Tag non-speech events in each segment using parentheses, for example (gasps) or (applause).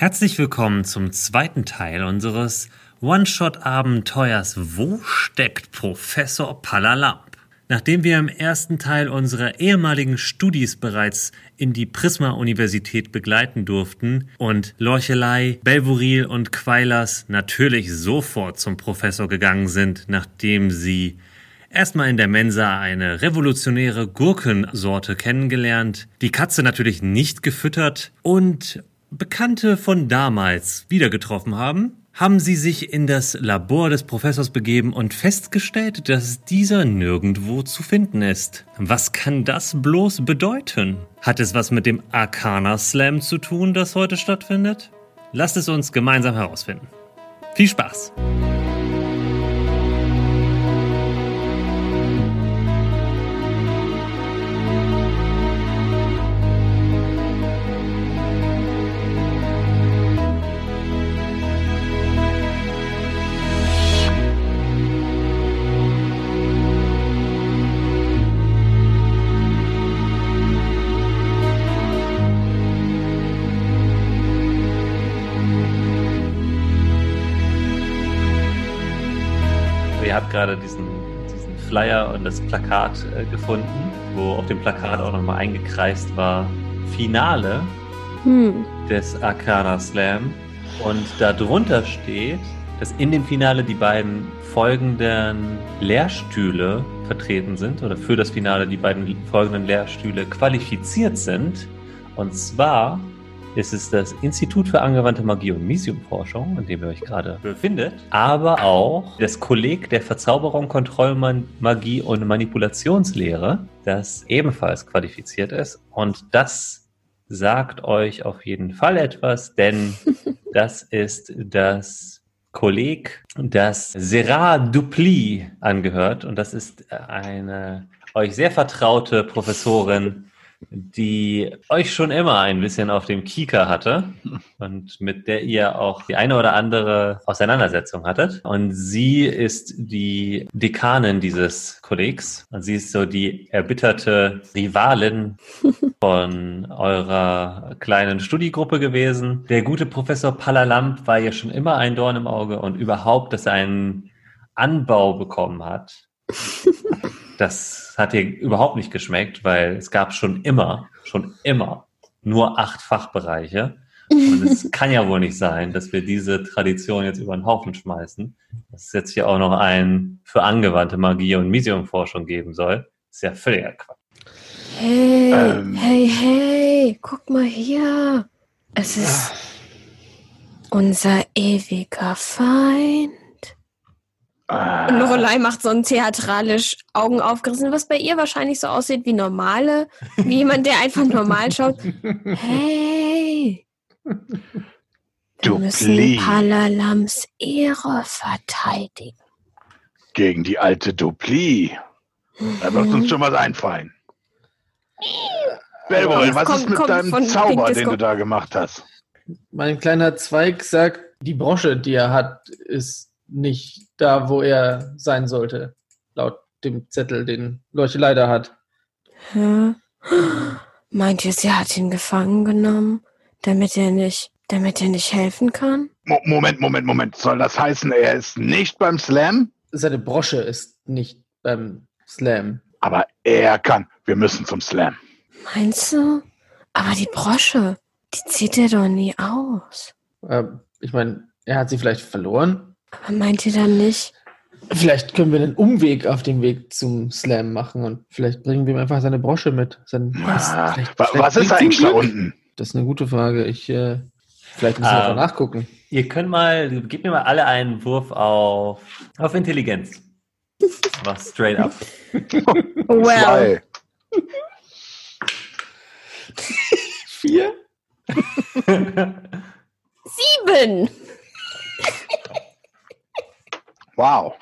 Herzlich willkommen zum zweiten Teil unseres One-Shot-Abenteuers Wo steckt Professor Palalamp? Nachdem wir im ersten Teil unserer ehemaligen Studis bereits in die Prisma-Universität begleiten durften und Lorchelei, Belvoril und Quailers natürlich sofort zum Professor gegangen sind, nachdem sie erstmal in der Mensa eine revolutionäre Gurkensorte kennengelernt, die Katze natürlich nicht gefüttert und Bekannte von damals wieder getroffen haben, haben sie sich in das Labor des Professors begeben und festgestellt, dass dieser nirgendwo zu finden ist. Was kann das bloß bedeuten? Hat es was mit dem Arcana Slam zu tun, das heute stattfindet? Lasst es uns gemeinsam herausfinden. Viel Spaß! Flyer und das Plakat äh, gefunden, wo auf dem Plakat auch nochmal eingekreist war Finale Hm. des Arcana Slam. Und darunter steht, dass in dem Finale die beiden folgenden Lehrstühle vertreten sind oder für das Finale die beiden folgenden Lehrstühle qualifiziert sind. Und zwar ist es das Institut für angewandte Magie und Misiumforschung, in dem ihr euch gerade befindet, aber auch das Kolleg der Verzauberung, Kontrollmagie und Manipulationslehre, das ebenfalls qualifiziert ist. Und das sagt euch auf jeden Fall etwas, denn (laughs) das ist das Kolleg, das Serrat Dupli angehört. Und das ist eine euch sehr vertraute Professorin, die euch schon immer ein bisschen auf dem Kieker hatte und mit der ihr auch die eine oder andere Auseinandersetzung hattet. Und sie ist die Dekanin dieses Kollegs. Und sie ist so die erbitterte Rivalin (laughs) von eurer kleinen Studiegruppe gewesen. Der gute Professor Palalamp war ihr schon immer ein Dorn im Auge und überhaupt, dass er einen Anbau bekommen hat. (laughs) Das hat ihr überhaupt nicht geschmeckt, weil es gab schon immer, schon immer nur acht Fachbereiche. Und es (laughs) kann ja wohl nicht sein, dass wir diese Tradition jetzt über den Haufen schmeißen. Dass es jetzt hier auch noch einen für angewandte Magie und Misiumforschung geben soll. ist ja völliger Quatsch. Hey, Ähm. hey, hey, guck mal hier. Es ist unser ewiger Feind. Ah, Und Lorelei macht so ein theatralisch Augen aufgerissen, was bei ihr wahrscheinlich so aussieht wie normale, wie jemand, der einfach normal schaut. (laughs) Hey, wir müssen Dupli Palalams Ehre verteidigen. gegen die alte Dupli. Da wird uns schon was einfallen. Belborin, was Kommt- ist mit kommt deinem Zauber, Pink den Disco. du da gemacht hast? Mein kleiner Zweig sagt, die Brosche, die er hat, ist nicht da, wo er sein sollte. Laut dem Zettel, den Leuche leider hat. Hä? Meint ihr, sie hat ihn gefangen genommen, damit er nicht, damit er nicht helfen kann? Mo Moment, Moment, Moment. Soll das heißen, er ist nicht beim Slam? Seine Brosche ist nicht beim Slam. Aber er kann. Wir müssen zum Slam. Meinst du? Aber die Brosche, die zieht er doch nie aus. Ähm, ich meine, er hat sie vielleicht verloren. Aber meint ihr dann nicht? Vielleicht können wir einen Umweg auf dem Weg zum Slam machen und vielleicht bringen wir ihm einfach seine Brosche mit. Sein, Ah, vielleicht- wa vielleicht was ist eigentlich da unten? Das ist eine gute Frage. Ich, äh, vielleicht müssen wir Ähm, einfach nachgucken. Ihr könnt mal, gebt mir mal alle einen Wurf auf, auf Intelligenz. (laughs) Was straight up. (laughs) Zwei. (laughs) Vier? Sieben! Wow.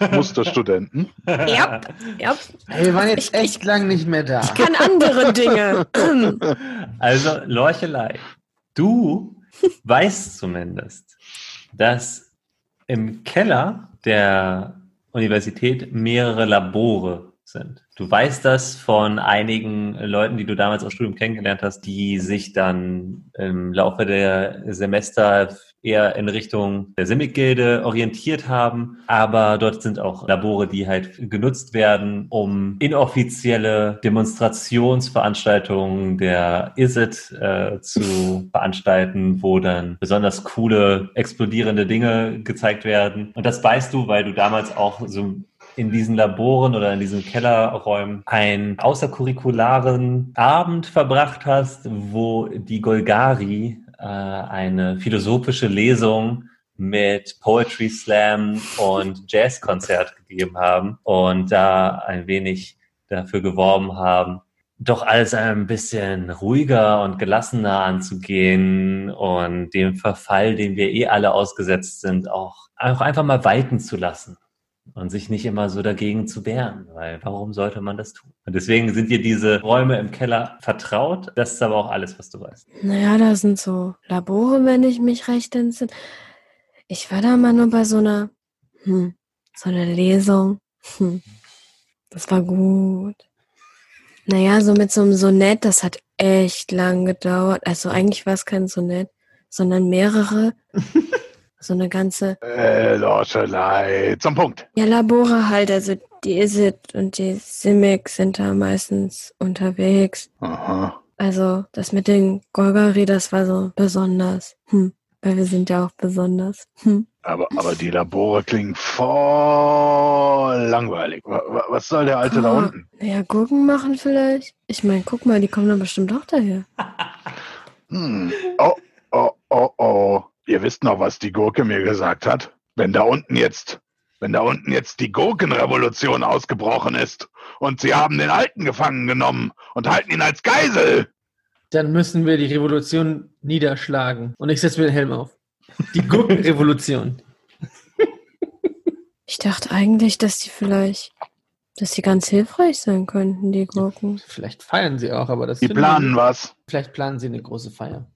(laughs) Musterstudenten. Ja, ja. Wir waren jetzt Ich- echt lang nicht mehr da. Kann andere Dinge. (laughs) Also, Lorchelei, du weißt zumindest, dass im Keller der Universität mehrere Labore sind. Du weißt das von einigen Leuten, die du damals aus Studium kennengelernt hast, die sich dann im Laufe der Semester eher in Richtung der Simic-Gilde orientiert haben. Aber dort sind auch Labore, die halt genutzt werden, um inoffizielle Demonstrationsveranstaltungen der ISIT äh, zu (laughs) veranstalten, wo dann besonders coole, explodierende Dinge gezeigt werden. Und das weißt du, weil du damals auch so in diesen Laboren oder in diesen Kellerräumen einen außerkurrikularen Abend verbracht hast, wo die Golgari äh, eine philosophische Lesung mit Poetry Slam und Jazzkonzert gegeben haben und da ein wenig dafür geworben haben, doch alles ein bisschen ruhiger und gelassener anzugehen und dem Verfall, dem wir eh alle ausgesetzt sind, auch, auch einfach mal walten zu lassen und sich nicht immer so dagegen zu wehren, weil warum sollte man das tun? Und deswegen sind dir diese Räume im Keller vertraut. Das ist aber auch alles, was du weißt. Naja, da sind so Labore, wenn ich mich recht entsinne. Ich war da mal nur bei so einer, hm, so einer Lesung. Hm, das war gut. Naja, so mit so einem Sonett, das hat echt lang gedauert. Also eigentlich war es kein Sonett, sondern mehrere. (laughs) so eine ganze. Äh, Lorschelei, zum Punkt. Ja, Labore halt, also die ISIT und die Simic sind da meistens unterwegs. Aha. Also das mit den Golgari, das war so besonders. Hm. Weil wir sind ja auch besonders. Hm. Aber, aber die Labore klingen voll langweilig. Was soll der Alte oh, da unten? Ja, Gurken machen vielleicht. Ich meine, guck mal, die kommen dann bestimmt auch daher. Hm. Oh, oh, oh, oh. Ihr wisst noch, was die Gurke mir gesagt hat? Wenn da unten jetzt, wenn da unten jetzt die Gurkenrevolution ausgebrochen ist und sie haben den Alten gefangen genommen und halten ihn als Geisel. Dann müssen wir die Revolution niederschlagen. Und ich setze mir den Helm auf. Die Gurkenrevolution. (laughs) Ich dachte eigentlich, dass die vielleicht, dass die ganz hilfreich sein könnten, die Gurken. Vielleicht feiern sie auch, aber das. Die planen was. Vielleicht planen sie eine große Feier.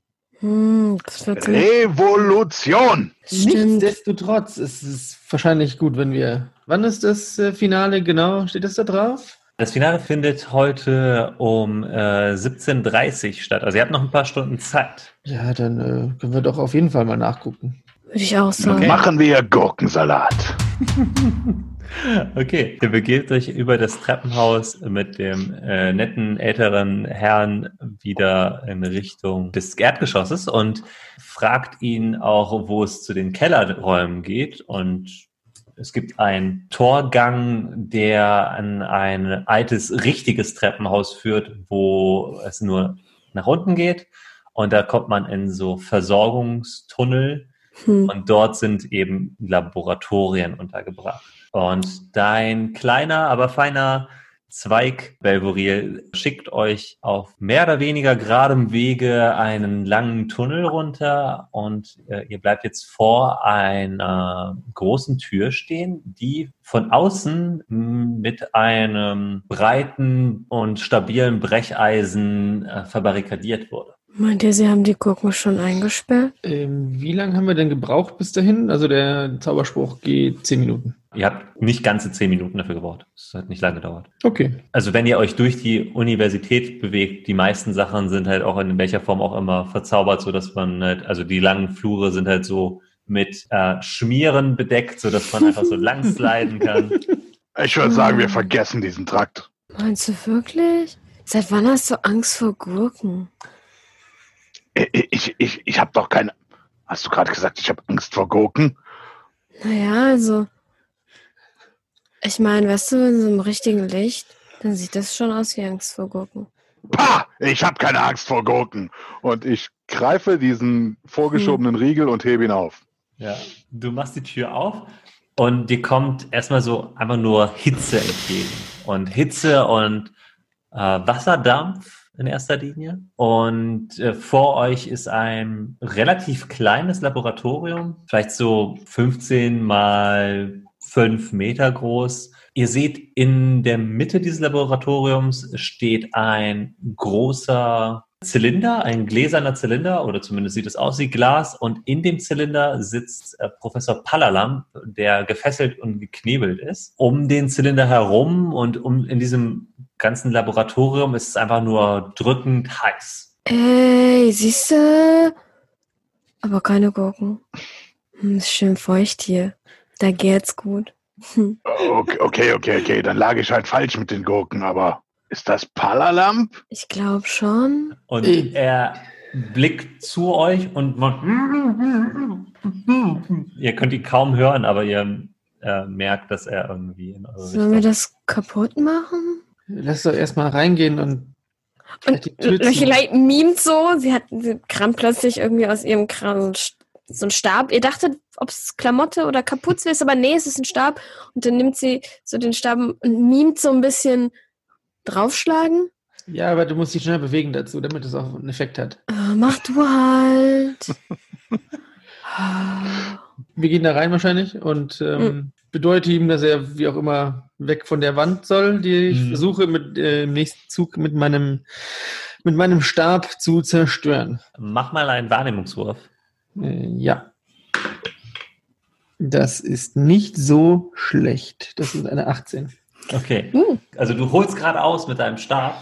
Hm, Revolution! Nichtsdestotrotz ist es wahrscheinlich gut, wenn wir. Wann ist das äh, Finale genau? Steht das da drauf? Das Finale findet heute um äh, 17.30 Uhr statt. Also ihr habt noch ein paar Stunden Zeit. Ja, dann äh, können wir doch auf jeden Fall mal nachgucken. Würde ich auch sagen. Okay. Machen wir Gurkensalat. (laughs) Okay, ihr begebt euch über das Treppenhaus mit dem äh, netten älteren Herrn wieder in Richtung des Erdgeschosses und fragt ihn auch, wo es zu den Kellerräumen geht. Und es gibt einen Torgang, der an ein altes, richtiges Treppenhaus führt, wo es nur nach unten geht. Und da kommt man in so Versorgungstunnel. Hm. Und dort sind eben Laboratorien untergebracht. Und dein kleiner, aber feiner Zweig, Belvoril, schickt euch auf mehr oder weniger geradem Wege einen langen Tunnel runter und äh, ihr bleibt jetzt vor einer großen Tür stehen, die von außen mit einem breiten und stabilen Brecheisen äh, verbarrikadiert wurde. Meint ihr, Sie haben die Gurken schon eingesperrt? Ähm, wie lange haben wir denn gebraucht bis dahin? Also der Zauberspruch geht zehn Minuten. Ihr habt nicht ganze zehn Minuten dafür gebraucht. Es hat nicht lange gedauert. Okay. Also wenn ihr euch durch die Universität bewegt, die meisten Sachen sind halt auch in welcher Form auch immer verzaubert, so dass man halt, also die langen Flure sind halt so mit äh, Schmieren bedeckt, so dass man einfach so (laughs) lang sliden kann. Ich würde sagen, wir vergessen diesen Trakt. Meinst du wirklich? Seit wann hast du Angst vor Gurken? Ich, ich, ich, habe doch keine. Hast du gerade gesagt, ich habe Angst vor Gurken? Naja, also ich meine, weißt du, in so einem richtigen Licht, dann sieht das schon aus wie Angst vor Gurken. Pah! Ich habe keine Angst vor Gurken. Und ich greife diesen vorgeschobenen hm. Riegel und hebe ihn auf. Ja, du machst die Tür auf und dir kommt erstmal so einfach nur Hitze entgegen. Und Hitze und äh, Wasserdampf in erster Linie. Und äh, vor euch ist ein relativ kleines Laboratorium, vielleicht so 15 mal fünf Meter groß. Ihr seht, in der Mitte dieses Laboratoriums steht ein großer Zylinder, ein gläserner Zylinder, oder zumindest sieht es aus wie Glas, und in dem Zylinder sitzt äh, Professor Palalamp, der gefesselt und geknebelt ist. Um den Zylinder herum und um in diesem ganzen Laboratorium ist es einfach nur drückend heiß. Ey, siehst du? Aber keine Gurken. Hm, ist schön feucht hier. Da geht's gut. Hm. (laughs) Okay, okay, okay, okay. Dann lag ich halt falsch mit den Gurken, aber ist das Palalamp? Ich glaube schon. Und er blickt zu euch und macht. Ihr könnt ihn kaum hören, aber ihr äh, merkt, dass er irgendwie in eure Sollen wir Richtung- das kaputt machen? Lass doch erstmal reingehen und Und. Lochelei mimt so. Sie hat sie kramt plötzlich irgendwie aus ihrem Kram so einen Stab. Ihr dachtet, ob es Klamotte oder Kapuze ist, aber nee, es ist ein Stab. Und dann nimmt sie so den Stab und mimt so ein bisschen draufschlagen. Ja, aber du musst dich schnell bewegen dazu, damit es auch einen Effekt hat. Ah, mach du halt. (laughs) Ah. Wir gehen da rein wahrscheinlich und ähm, bedeute ihm, dass er wie auch immer weg von der Wand soll, die ich Mhm. versuche mit äh, im nächsten Zug mit meinem mit meinem Stab zu zerstören. Mach mal einen Wahrnehmungswurf. Äh, ja. Das ist nicht so schlecht. Das ist eine 18. Okay. Uh, Also du holst gerade aus mit deinem Stab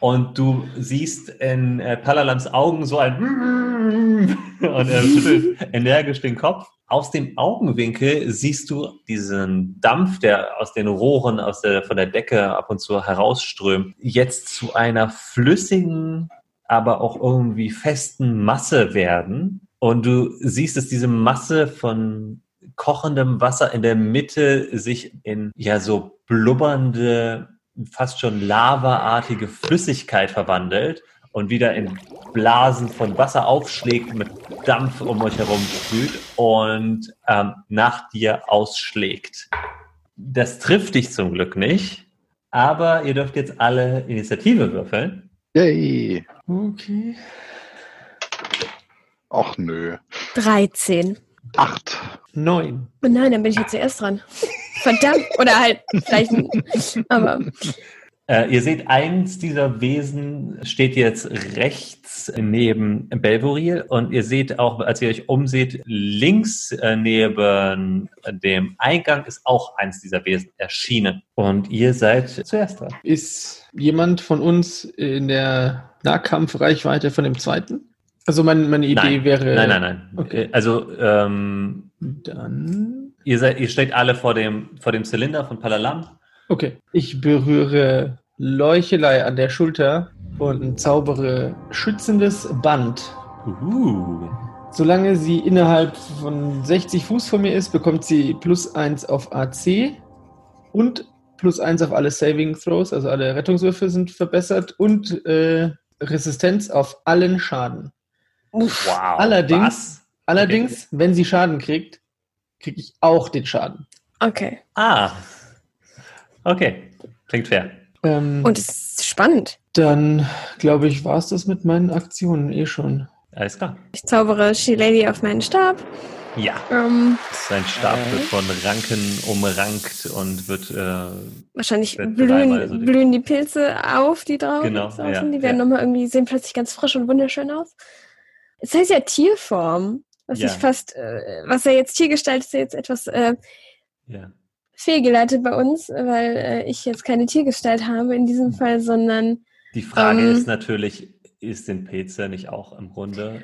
und du siehst in äh, Palalams Augen so ein (laughs) und er schüttelt (laughs) energisch den Kopf. Aus dem Augenwinkel siehst du diesen Dampf, der aus den Rohren aus der, von der Decke ab und zu herausströmt, jetzt zu einer flüssigen, aber auch irgendwie festen Masse werden. Und du siehst, dass diese Masse von kochendem Wasser in der Mitte sich in ja so blubbernde, fast schon lavaartige Flüssigkeit verwandelt und wieder in Blasen von Wasser aufschlägt, mit Dampf um euch herum sprüht und ähm, nach dir ausschlägt. Das trifft dich zum Glück nicht, aber ihr dürft jetzt alle Initiative würfeln. Yay. Okay. Ach nö. 13. Acht. Neun. Oh nein, dann bin ich jetzt zuerst dran. Verdammt. Oder halt vielleicht. Aber Äh, ihr seht, eins dieser Wesen steht jetzt rechts neben Belvoril und ihr seht auch, als ihr euch umseht, links äh, neben dem Eingang ist auch eins dieser Wesen erschienen. Und ihr seid zuerst dran. Ist jemand von uns in der Nahkampfreichweite von dem zweiten? Also mein, meine Idee Nein. wäre. Nein, nein, nein. Okay. Also ähm, Dann. ihr, seid, ihr steht alle vor dem, vor dem Zylinder von Palalam. Okay. Ich berühre Leuchelei an der Schulter und zaubere schützendes Band. Uh. Solange sie innerhalb von 60 Fuß von mir ist, bekommt sie plus 1 auf AC und plus 1 auf alle Saving Throws, also alle Rettungswürfe sind verbessert und äh, Resistenz auf allen Schaden. Wow. Allerdings- Was? Allerdings, wenn sie Schaden kriegt, kriege ich auch den Schaden. okay. Ah. Okay. Klingt fair. Ähm, Und es ist spannend. dann glaube ich, war es das mit meinen Aktionen eh schon. Alles klar. Ich zaubere She Lady auf meinen Stab. Ja. Ähm, Sein Stab Äh. wird von Ranken umrankt und wird äh, wahrscheinlich Wird blühen, so dick. blühen die Pilze auf, die drauf Genau, draußen. ja, die werden ja. nochmal irgendwie, sehen plötzlich ganz frisch und wunderschön aus. Es heißt ja Tierform, was Ja. ich fast, äh, was ja jetzt Tiergestalt ist, ja jetzt etwas äh, ja. Fehlgeleitet bei uns, weil äh, ich jetzt keine Tiergestalt habe in diesem Fall, sondern Die Frage Ähm. ist natürlich, ist den Pilze nicht auch im Grunde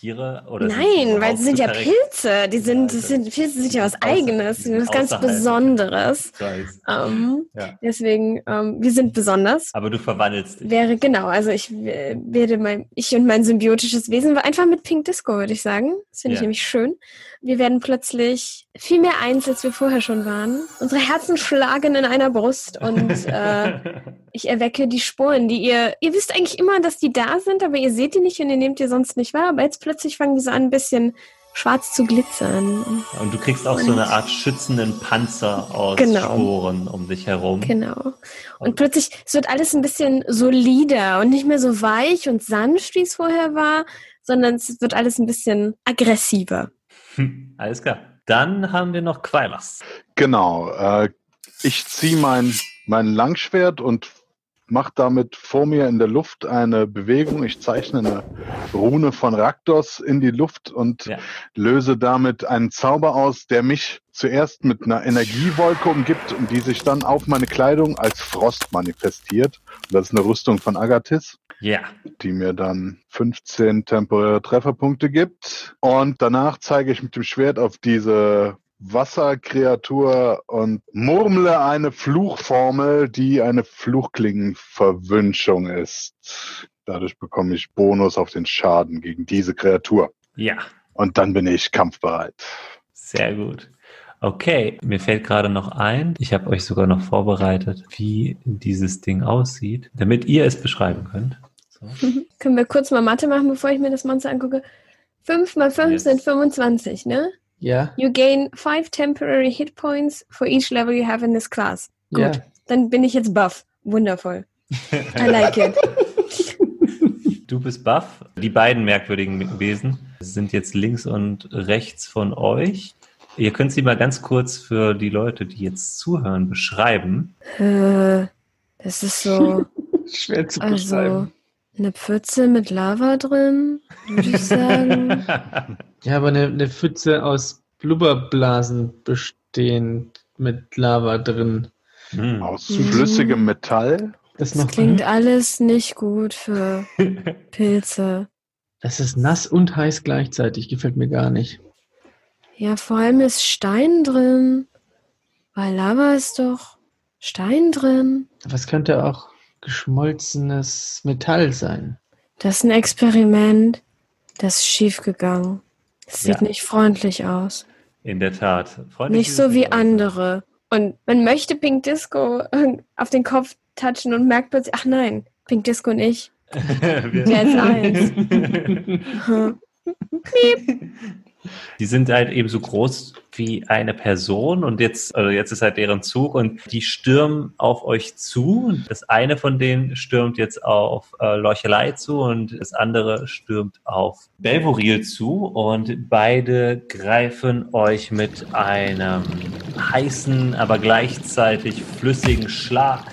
Tiere oder nein, weil sie sind ja Pilze. Die sind, Ja, sind Pilze sind ja was Eigenes, sind was ganz. Besonderes. Ich. Ähm, Ja. Deswegen, ähm, wir sind besonders. Aber du verwandelst dich. Wäre genau, also ich werde mein, ich und mein symbiotisches Wesen einfach mit Pink Disco, würde ich sagen. Das finde ich Ja. nämlich schön. Wir werden plötzlich viel mehr eins, als wir vorher schon waren. Unsere Herzen schlagen in einer Brust und (laughs) äh, ich erwecke die Spuren, die ihr, ihr wisst eigentlich immer, dass die da sind, aber ihr seht die nicht und ihr nehmt die sonst nicht wahr. Aber jetzt plötzlich fangen die so an, ein bisschen schwarz zu glitzern. Und du kriegst auch so eine Art schützenden Panzer aus Genau. Sporen um dich herum. Genau. Und plötzlich es wird alles ein bisschen solider und nicht mehr so weich und sanft, wie es vorher war, sondern es wird alles ein bisschen aggressiver. Hm, Alles klar. Dann haben wir noch Quailas. Genau. Äh, ich ziehe mein, mein Langschwert und mache damit vor mir in der Luft eine Bewegung. Ich zeichne eine Rune von Raktos in die Luft und Ja. löse damit einen Zauber aus, der mich zuerst mit einer Energiewolke umgibt und die sich dann auf meine Kleidung als Frost manifestiert. Das ist eine Rüstung von Agathis Ja. die mir dann 15 temporäre Trefferpunkte gibt. Und danach zeige ich mit dem Schwert auf diese Wasserkreatur und murmle eine Fluchformel, die eine Fluchklingenverwünschung ist. Dadurch bekomme ich Bonus auf den Schaden gegen diese Kreatur. Ja. Und dann bin ich kampfbereit. Sehr gut. Okay, mir fällt gerade noch ein, ich habe euch sogar noch vorbereitet, wie dieses Ding aussieht, damit ihr es beschreiben könnt. So. (laughs) Können wir kurz mal Mathe machen, bevor ich mir das Monster angucke? 5 mal 5 Yes. sind 25, ne? Ja, You gain 5 temporary hit points for each level you have in this class. Gut, ja. dann bin ich jetzt buff. Wundervoll. I like it. (laughs) Du bist Buff. Die beiden merkwürdigen Wesen sind jetzt links und rechts von euch. Ihr könnt sie mal ganz kurz für die Leute, die jetzt zuhören, beschreiben. Äh, das ist so, (laughs) Schwer zu also beschreiben. Eine Pfütze mit Lava drin, würde ich sagen. (laughs) Ja, aber eine, eine Pfütze aus Blubberblasen bestehend mit Lava drin. Hm. Aus Mhm. flüssigem Metall. Das Das klingt alles nicht gut für (laughs) Pilze. Das ist nass und heiß gleichzeitig. Gefällt mir gar nicht. Ja, vor allem ist Stein drin. Weil Lava ist doch Stein drin. Aber es könnte auch geschmolzenes Metall sein. Das ist ein Experiment. Das ist schiefgegangen. Das sieht Ja. nicht freundlich aus. In der Tat. Freundlich Nicht so es wie andere. Und man möchte Pink Disco auf den Kopf touchen und merkt plötzlich, ach nein, Pink Disco und ich. (laughs) Wir- ist eins. (laughs) Hm. (laughs) Die sind halt eben so groß wie eine Person und jetzt, also jetzt ist halt deren Zug und die stürmen auf euch zu. Das eine von denen stürmt jetzt auf äh, Lorchelei zu und das andere stürmt auf Belvoril zu und beide greifen euch mit einem heißen, aber gleichzeitig flüssigen Schlag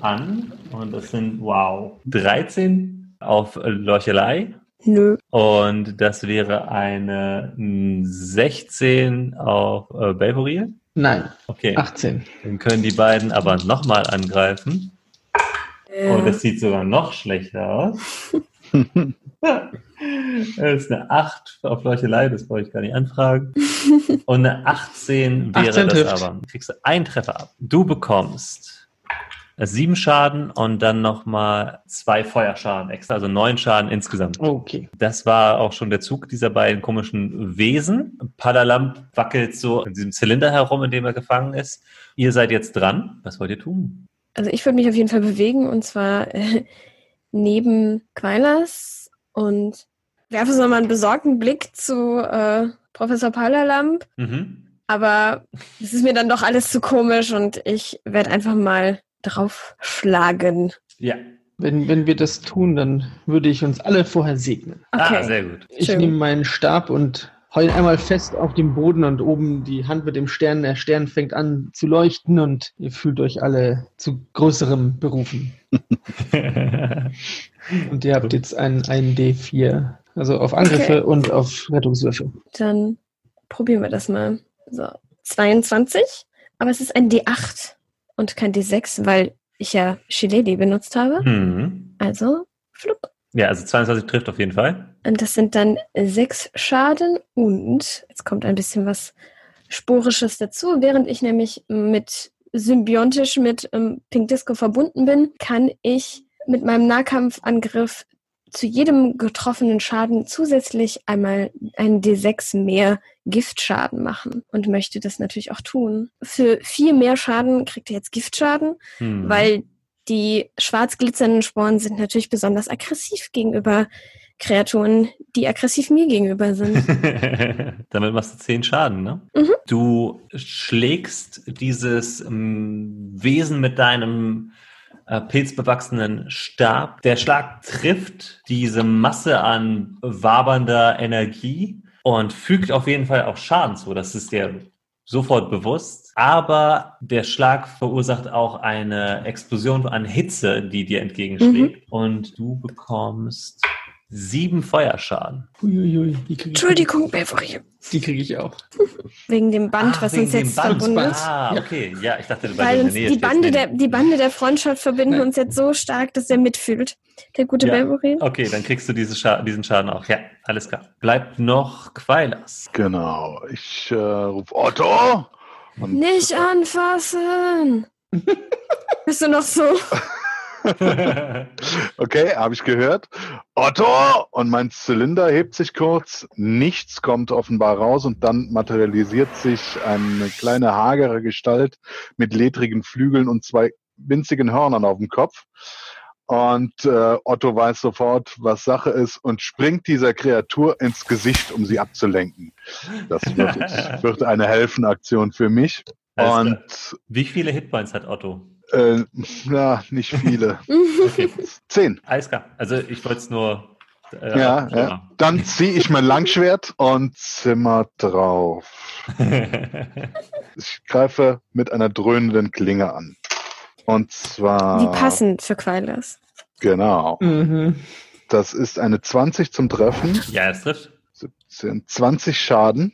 an. Und das sind, wow, 13 auf Lorchelei. Nö. Und das wäre eine mm, 16 auf äh, Belvoril. Nein, Okay, 18. dann können die beiden aber nochmal angreifen. Ja. Und das sieht sogar noch schlechter aus. (laughs) Das ist eine 8 auf Leuchelei, das brauche ich gar nicht anfragen. (laughs) Und eine 18 wäre 18 das aber. Kriegst du einen Treffer ab. Du bekommst sieben Schaden und dann nochmal zwei Feuerschaden extra, also neun Schaden insgesamt. Okay. Das war auch schon der Zug dieser beiden komischen Wesen. Padalamp wackelt so in diesem Zylinder herum, in dem er gefangen ist. Ihr seid jetzt dran. Was wollt ihr tun? Also ich würde mich auf jeden Fall bewegen und zwar äh, neben Quailas und werfe so mal einen besorgten Blick zu äh, Professor Palalamp. Mhm. Aber es ist mir dann doch alles zu komisch und ich werde einfach mal draufschlagen. Ja. Wenn, wenn wir das tun, dann würde ich uns alle vorher segnen. Okay. Ah, sehr gut. Ich Schön. nehme meinen Stab und heule einmal fest auf dem Boden und oben die Hand mit dem Stern. Der Stern fängt an zu leuchten und ihr fühlt euch alle zu größerem berufen. (laughs) Und ihr habt jetzt ein, ein D4. Also auf Angriffe Okay. und auf Rettungswürfe. Dann probieren wir das mal. So, 22. Aber es ist ein D8 und kein D6, weil ich ja Shillelagh benutzt habe. mhm. Also, flupp. Ja, also 22 trifft auf jeden Fall. Und das sind dann sechs Schaden und jetzt kommt ein bisschen was Sporisches dazu. Während ich nämlich mit symbiontisch mit ähm, Pink Disco verbunden bin, kann ich mit meinem Nahkampfangriff zu jedem getroffenen Schaden zusätzlich einmal einen D6 mehr Giftschaden machen und möchte das natürlich auch tun. Für vier mehr Schaden kriegt er jetzt Giftschaden, Mhm. weil die schwarz glitzernden Sporen sind natürlich besonders aggressiv gegenüber Kreaturen, die aggressiv mir gegenüber sind. (laughs) Damit machst du 10 Schaden, ne? Mhm. Du schlägst dieses ähm, Wesen mit deinem pilzbewachsenen Stab. Der Schlag trifft diese Masse an wabernder Energie und fügt auf jeden Fall auch Schaden zu. Das ist dir sofort bewusst, aber der Schlag verursacht auch eine Explosion an Hitze, die dir entgegenschlägt. Und du bekommst sieben Feuerschaden. Uiuiui, die kriege ich, Entschuldigung, Beverly. die krieg ich auch. Wegen dem Band, Ah, was uns jetzt Band. verbindet. Ah, okay. Ja, ich dachte, weil, Weil uns die. Bande, der, die Bande der Freundschaft verbinden Nein. uns jetzt so stark, dass er mitfühlt. Der gute Ja. Beverly. Okay, dann kriegst du diese Scha diesen Schaden auch. Ja, alles klar. Bleibt noch Quailas. Genau. Ich äh, rufe Otto. Und Nicht anfassen! (laughs) Bist du noch so? (laughs) (laughs) Okay, habe ich gehört. Otto! Und mein Zylinder hebt sich kurz. Nichts kommt offenbar raus und dann materialisiert sich eine kleine hagere Gestalt mit ledrigen Flügeln und zwei winzigen Hörnern auf dem Kopf. Und äh, Otto weiß sofort, was Sache ist und springt dieser Kreatur ins Gesicht, um sie abzulenken. Das wird, (laughs) wird eine Helfenaktion für mich. Alles Und Wie viele Hitpoints hat Otto? Äh, na, nicht viele. (laughs) Okay, Zehn. alles klar. Also ich wollte es nur. Äh, Ja, ja. Dann ziehe ich mein Langschwert und zimmer drauf. (laughs) Ich greife mit einer dröhnenden Klinge an. Und zwar. Die passen für Quailas. Genau. Mhm. Das ist eine 20 zum Treffen. ja, es trifft. 17, 20 Schaden.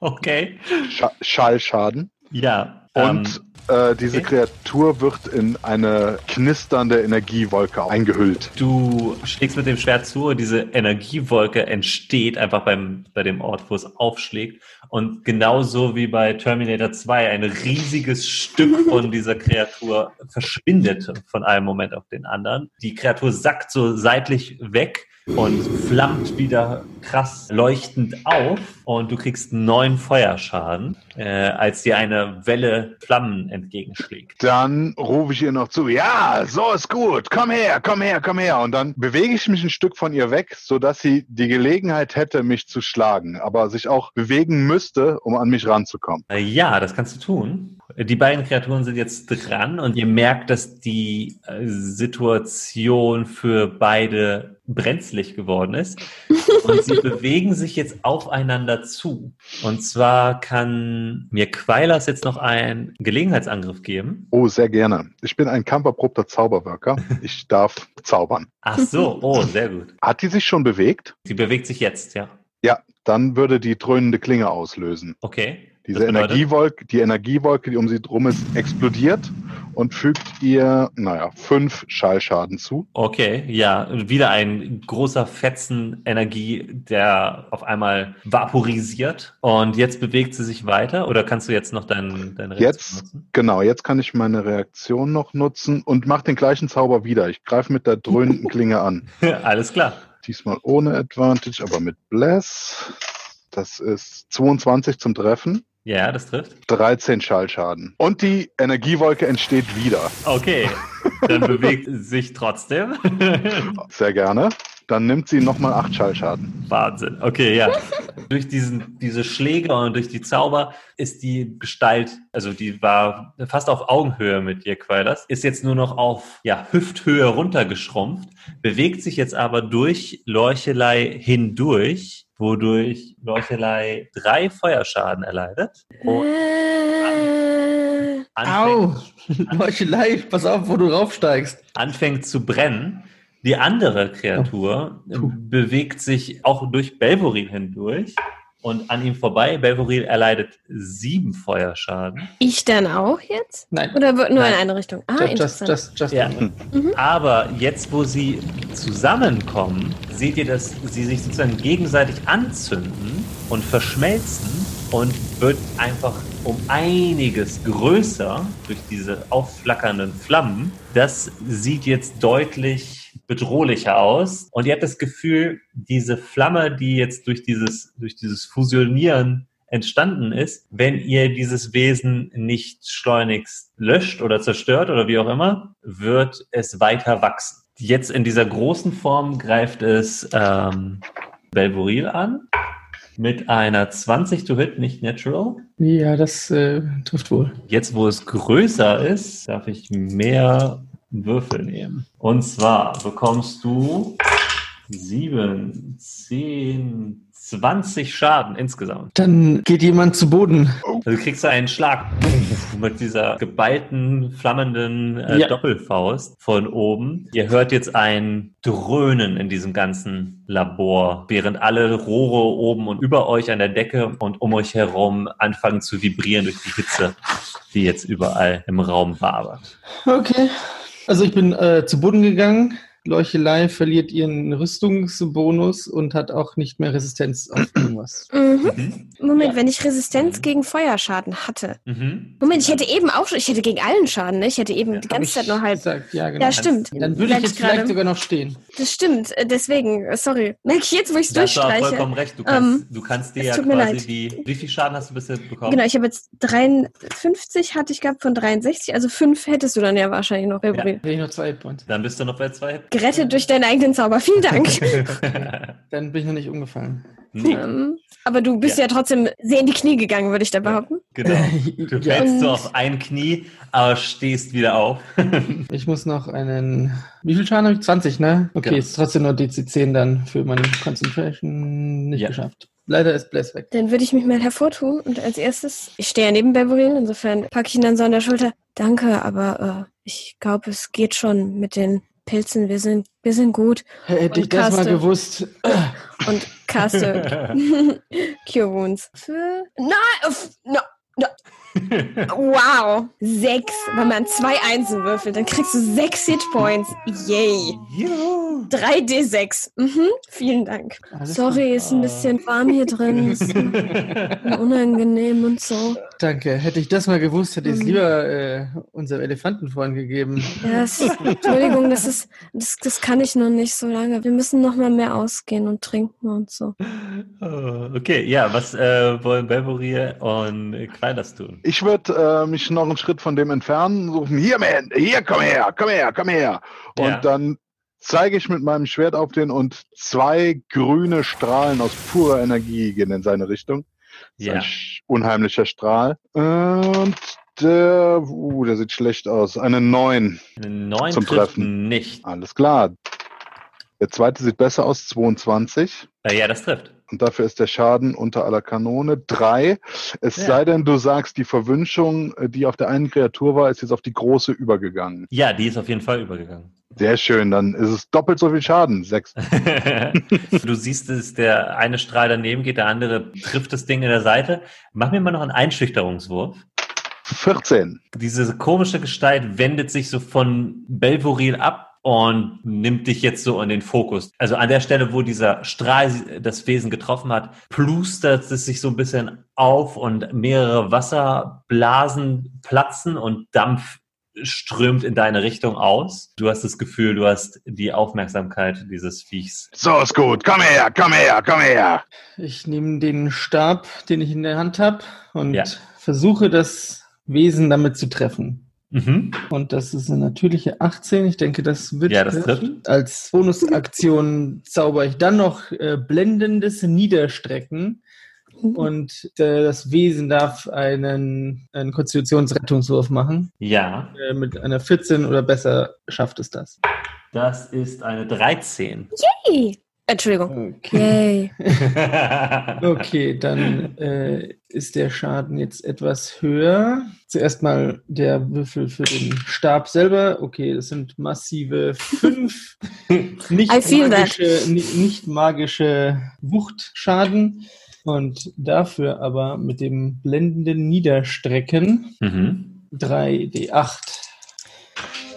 Okay. Scha Schallschaden. Ja. Und äh, diese okay. Kreatur wird in eine knisternde Energiewolke eingehüllt. Du schlägst mit dem Schwert zu und diese Energiewolke entsteht einfach beim, bei dem Ort, wo es aufschlägt. Und genauso wie bei Terminator 2 ein riesiges Stück von dieser Kreatur verschwindet von einem Moment auf den anderen. Die Kreatur sackt so seitlich weg und flammt wieder krass leuchtend auf und du kriegst neun Feuerschaden, äh, als dir eine Welle Flammen entgegenschlägt. Dann rufe ich ihr noch zu, ja, so ist gut, komm her, komm her, komm her. Und dann bewege ich mich ein Stück von ihr weg, sodass sie die Gelegenheit hätte, mich zu schlagen, aber sich auch bewegen müsste, um an mich ranzukommen. Äh, Ja, das kannst du tun. Die beiden Kreaturen sind jetzt dran und ihr merkt, dass die äh, Situation für beide brenzlig geworden ist. (laughs) Und sie bewegen sich jetzt aufeinander zu. Und zwar kann mir Quailas jetzt noch einen Gelegenheitsangriff geben. Oh, sehr gerne. Ich bin ein kampferprobter Zauberwirker. (laughs) Ich darf zaubern. Ach so, oh, sehr gut. Hat die sich schon bewegt? Sie bewegt sich jetzt, ja. Ja, dann würde die dröhnende Klinge auslösen. Okay. Diese? Energiewolke, die Energiewolke, die um sie drum ist, explodiert und fügt ihr, naja, fünf Schallschaden zu. Okay, ja, wieder ein großer Fetzen Energie, der auf einmal vaporisiert und jetzt bewegt sie sich weiter oder kannst du jetzt noch dein, deine Reaktion Jetzt, genau, jetzt kann ich meine Reaktion noch nutzen und mache den gleichen Zauber wieder. Ich greife mit der dröhnenden Klinge an. nutzen? (laughs) Alles klar. Diesmal ohne Advantage, aber mit Bless. Das ist 22 zum Treffen, Ja, das trifft. 13 Schallschaden. Und die Energiewolke entsteht wieder. Okay, dann (laughs) bewegt sie sich trotzdem. (laughs) Sehr gerne. Dann nimmt sie nochmal 8 Schallschaden. Wahnsinn. Okay, ja. (laughs) durch diesen, diese Schläge und durch die Zauber ist die Gestalt, also die war fast auf Augenhöhe mit dir, Quailers, ist jetzt nur noch auf ja, Hüfthöhe runtergeschrumpft, bewegt sich jetzt aber durch Lorchelei hindurch, wodurch Lorchelei drei Feuerschaden erleidet. Und Äh, Au! anfängt, (laughs) Meuchelei, pass auf, wo du raufsteigst. anfängt zu brennen. Die andere Kreatur Oh, bewegt sich auch durch Belvorin hindurch und an ihm vorbei. Belvoril erleidet sieben Feuerschaden. ich dann auch jetzt? Nein. Oder wird nur Nein. in eine Richtung? Ah, just, just, interessant. just, just Ja. Mhm. Aber jetzt, wo sie zusammenkommen, seht ihr, dass sie sich sozusagen gegenseitig anzünden und verschmelzen und wird einfach um einiges größer durch diese aufflackernden Flammen. Das sieht jetzt deutlich bedrohlicher aus. Und ihr habt das Gefühl, diese Flamme, die jetzt durch dieses, durch dieses Fusionieren entstanden ist, wenn ihr dieses Wesen nicht schleunigst löscht oder zerstört oder wie auch immer, wird es weiter wachsen. Jetzt in dieser großen Form greift es ähm, Belvoril an mit einer 20 to hit, nicht natural. Ja, das äh, trifft wohl. Jetzt, wo es größer ist, darf ich mehr Würfel nehmen. Und zwar bekommst du sieben, zehn, 20 Schaden insgesamt. Dann geht jemand zu Boden. Also du kriegst einen Schlag mit dieser geballten, flammenden äh, Ja. Doppelfaust von oben. Ihr hört jetzt ein Dröhnen in diesem ganzen Labor, während alle Rohre oben und über euch an der Decke und um euch herum anfangen zu vibrieren durch die Hitze, die jetzt überall im Raum wabert. Okay. Also ich bin äh, zu Boden gegangen. Leuchelei verliert ihren Rüstungsbonus und hat auch nicht mehr Resistenz auf (clears throat) irgendwas. Mhm. Mhm. Moment, Ja. wenn ich Resistenz gegen Feuerschaden hatte. Mhm. Moment, ich hätte eben auch schon, ich hätte gegen allen Schaden, ne? Ich hätte eben Ja, die ganze Zeit nur halb. Gesagt. Ja, genau. Ja, stimmt. Dann würde ich jetzt vielleicht gerade. sogar noch stehen. Das stimmt, äh, deswegen, äh, sorry. (laughs) Merke ich jetzt, wo ich es hast du durchstreiche. vollkommen recht. Du kannst, du kannst dir ja tut mir quasi leid. die. Wie viel Schaden hast du bisher bekommen? Genau, ich habe jetzt 53 hatte ich gehabt von 63, also 5 hättest du dann ja wahrscheinlich noch, Gabriel. Hätte ich noch zwei Hitpoints. Dann bist du noch bei zwei. Gerettet durch deinen eigenen Zauber. Vielen Dank. (laughs) (laughs) Dann bin ich noch nicht umgefallen. nee, ähm, aber du bist ja. trotzdem sehr in die Knie gegangen, würde ich da behaupten. genau. (laughs) Du ja, fällst so auf ein Knie, aber stehst wieder auf. ich muss noch einen. Wie viel Schaden habe ich? 20, ne? Okay, Genau. ist trotzdem nur DC10 dann für meine Concentration nicht Ja. geschafft. Leider ist Bless weg. Dann würde ich mich mal hervortun und als erstes, ich stehe ja neben Beverly, insofern packe ich ihn dann so an der Schulter. Danke, aber äh, ich glaube, es geht schon mit den Pilzen. Wir sind, wir sind gut. Hätte ich Und das mal gewusst. Und caste (laughs) (laughs) Cure Wounds. Für. Nein! No, no. Wow! Sechs. Wenn man zwei Einsen würfelt, dann kriegst du sechs Hitpoints. Yay! Juhu. 3D6. Mhm, vielen Dank. Alles Sorry, ist ein bisschen warm hier drin. (laughs) Ist unangenehm und so. Danke. Hätte ich das mal gewusst, hätte ich es Mhm. lieber äh, unserem Elefantenfreund gegeben. Ja, es, Entschuldigung, das ist, das, das kann ich noch nicht so lange. Wir müssen noch mal mehr ausgehen und trinken und so. Oh, okay, ja, was äh, wollen Belvorier und Kleiders tun? Ich würde äh, mich noch einen Schritt von dem entfernen, suchen, hier, man, hier, komm her, komm her, komm her. Und Ja. dann zeige ich mit meinem Schwert auf den und zwei grüne Strahlen aus purer Energie gehen in seine Richtung. Ja. Ein unheimlicher Strahl. Und der, uh, der sieht schlecht aus. Eine 9. Eine 9 Zum Treffen. nicht. Alles klar. Der zweite sieht besser aus, 22. Äh, ja, das trifft. Und dafür ist der Schaden unter aller Kanone drei. Es Ja. sei denn, du sagst, die Verwünschung, äh, die auf der einen Kreatur war, ist jetzt auf die große übergegangen. Ja, die ist auf jeden Fall übergegangen. Sehr schön, dann ist es doppelt so viel Schaden. Sechs. (laughs) du siehst, dass der eine Strahl daneben geht, der andere trifft das Ding in der Seite. Mach mir mal noch einen Einschüchterungswurf. 14. Diese komische Gestalt wendet sich so von Belvoril ab und nimmt dich jetzt so in den Fokus. Also an der Stelle, wo dieser Strahl das Wesen getroffen hat, plustert es sich so ein bisschen auf und mehrere Wasserblasen platzen und Dampf strömt in deine Richtung aus. Du hast das Gefühl, du hast die Aufmerksamkeit dieses Viechs. So ist gut. Komm her, komm her, komm her. Ich nehme den Stab, den ich in der Hand habe, und Ja. versuche das Wesen damit zu treffen. Mhm. Und das ist eine natürliche 18. Ich denke, das wird. Ja, das. Als Bonusaktion zauber ich dann noch äh, blendendes Niederstrecken. Und äh, das Wesen darf einen, einen Konstitutionsrettungswurf machen. Ja, Äh, mit einer 14 oder besser schafft es das. das ist eine 13. Yay! Entschuldigung. Okay, Yay. (laughs) okay dann äh, ist der Schaden jetzt etwas höher. Zuerst mal der Würfel für den Stab selber. Okay, das sind massive fünf (laughs) nicht magische, ni- nicht magische Wuchtschaden. Und dafür aber mit dem blendenden Niederstrecken mhm. 3d8.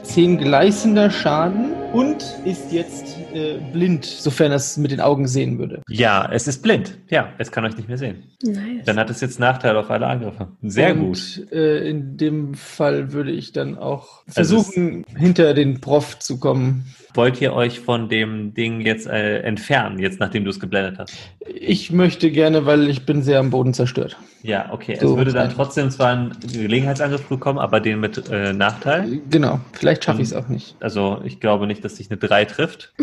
10 gleißender Schaden und ist jetzt äh, blind, sofern er es mit den Augen sehen würde. Ja, es ist blind. Ja, es kann euch nicht mehr sehen. Nice. Dann hat es jetzt Nachteil auf alle Angriffe. Sehr und, gut. Äh, in dem Fall würde ich dann auch Also versuchen, hinter den Prof zu kommen. Wollt ihr euch von dem Ding jetzt äh, entfernen, jetzt nachdem du es geblendet hast? Ich möchte gerne, weil ich bin sehr am Boden zerstört. Ja, okay. So, es würde dann trotzdem zwar einen Gelegenheitsangriff bekommen, aber den mit äh, Nachteil. Genau, vielleicht schaffe Ähm, ich es auch nicht. Also ich glaube nicht, dass dich eine 3 trifft.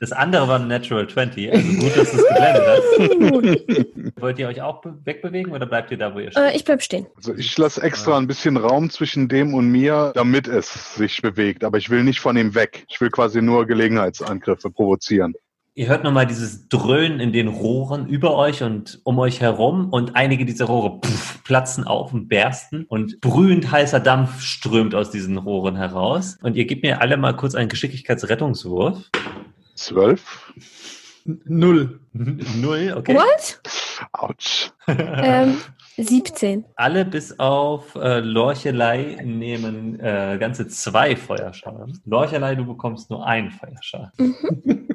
Das andere war ein Natural 20. Also gut, dass du es geblendet hast. (laughs) Wollt ihr euch auch be wegbewegen oder bleibt ihr da, wo ihr steht? Äh, ich bleib stehen. Also ich lasse extra ein bisschen Raum zwischen dem und mir, damit es sich bewegt. Aber ich will nicht von ihm weg. Ich will quasi nur Gelegenheitsangriffe provozieren. Ihr hört nochmal dieses Dröhnen in den Rohren über euch und um euch herum und einige dieser Rohre pff, platzen auf und bersten und brühend heißer Dampf strömt aus diesen Rohren heraus. Und ihr gebt mir alle mal kurz einen Geschicklichkeitsrettungswurf. Zwölf. Null. Null, okay. What? Autsch. ähm, 17. Alle bis auf äh, Lorchelei nehmen äh, ganze zwei Feuerschaden. Lorchelei, du bekommst nur einen Feuerschaden. (laughs)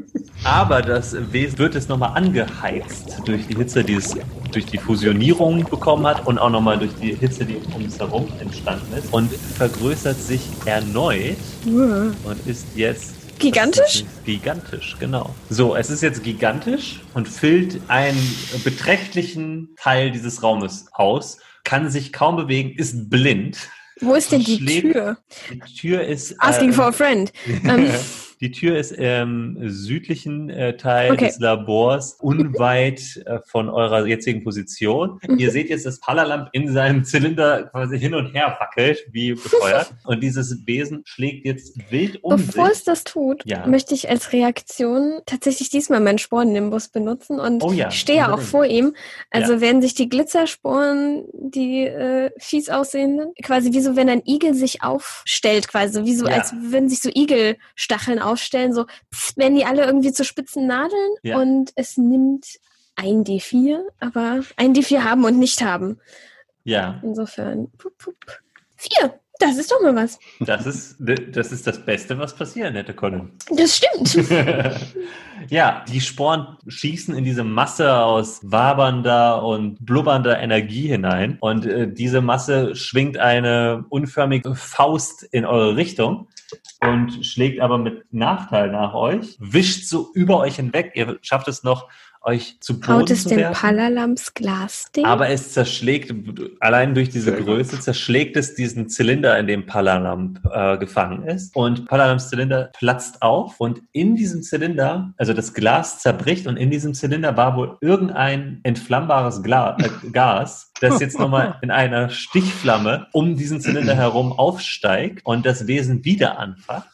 Aber das Wesen wird es nochmal angeheizt durch die Hitze, die es durch die Fusionierung bekommen hat und auch nochmal durch die Hitze, die um es herum entstanden ist und vergrößert sich erneut und ist jetzt Gigantisch? Gigantisch, genau. So, es ist jetzt gigantisch und füllt einen beträchtlichen Teil dieses Raumes aus, kann sich kaum bewegen, ist blind. Wo ist denn die Tür? Die Tür ist. Asking äh, for a friend. (laughs) Die Tür ist im südlichen äh, Teil Okay. des Labors, unweit äh, von eurer jetzigen Position. Mhm. Ihr seht jetzt, dass Palalamp in seinem Zylinder quasi hin und her wackelt, wie befeuert. (laughs) und dieses Wesen schlägt jetzt wild um Bevor sich. es das tut, Ja. möchte ich als Reaktion tatsächlich diesmal meinen Spornnimbus benutzen und Oh ja, ich stehe ja auch unbedingt. vor ihm. Also Ja. werden sich die Glitzersporen, die äh, fies aussehenden, quasi wie so, wenn ein Igel sich aufstellt, quasi wie so, als würden sich so Igelstacheln aufstellen, so pff, werden die alle irgendwie zu spitzen Nadeln Ja. und es nimmt ein D4, aber ein D4 haben und nicht haben. Ja, Insofern. Pup, pup. Vier. Das ist doch mal was. das ist, das ist das Beste, was passieren hätte können. Das stimmt. (laughs) ja, die Sporen schießen in diese Masse aus wabernder und blubbernder Energie hinein und äh, diese Masse schwingt eine unförmige Faust in eure Richtung und schlägt aber mit Nachteil nach euch, wischt so über euch hinweg. Ihr schafft es noch, euch zu Boden Haut es zu den werfen. Palalamps Glasding? Aber es zerschlägt, allein durch diese Sehr gut. Größe, zerschlägt es diesen Zylinder, in dem Palalamp äh, gefangen ist. Und Palalamps Zylinder platzt auf und in diesem Zylinder, also das Glas zerbricht und in diesem Zylinder war wohl irgendein entflammbares Gla äh, (laughs) Gas, das jetzt nochmal in einer Stichflamme um diesen Zylinder herum aufsteigt und das Wesen wieder anfacht.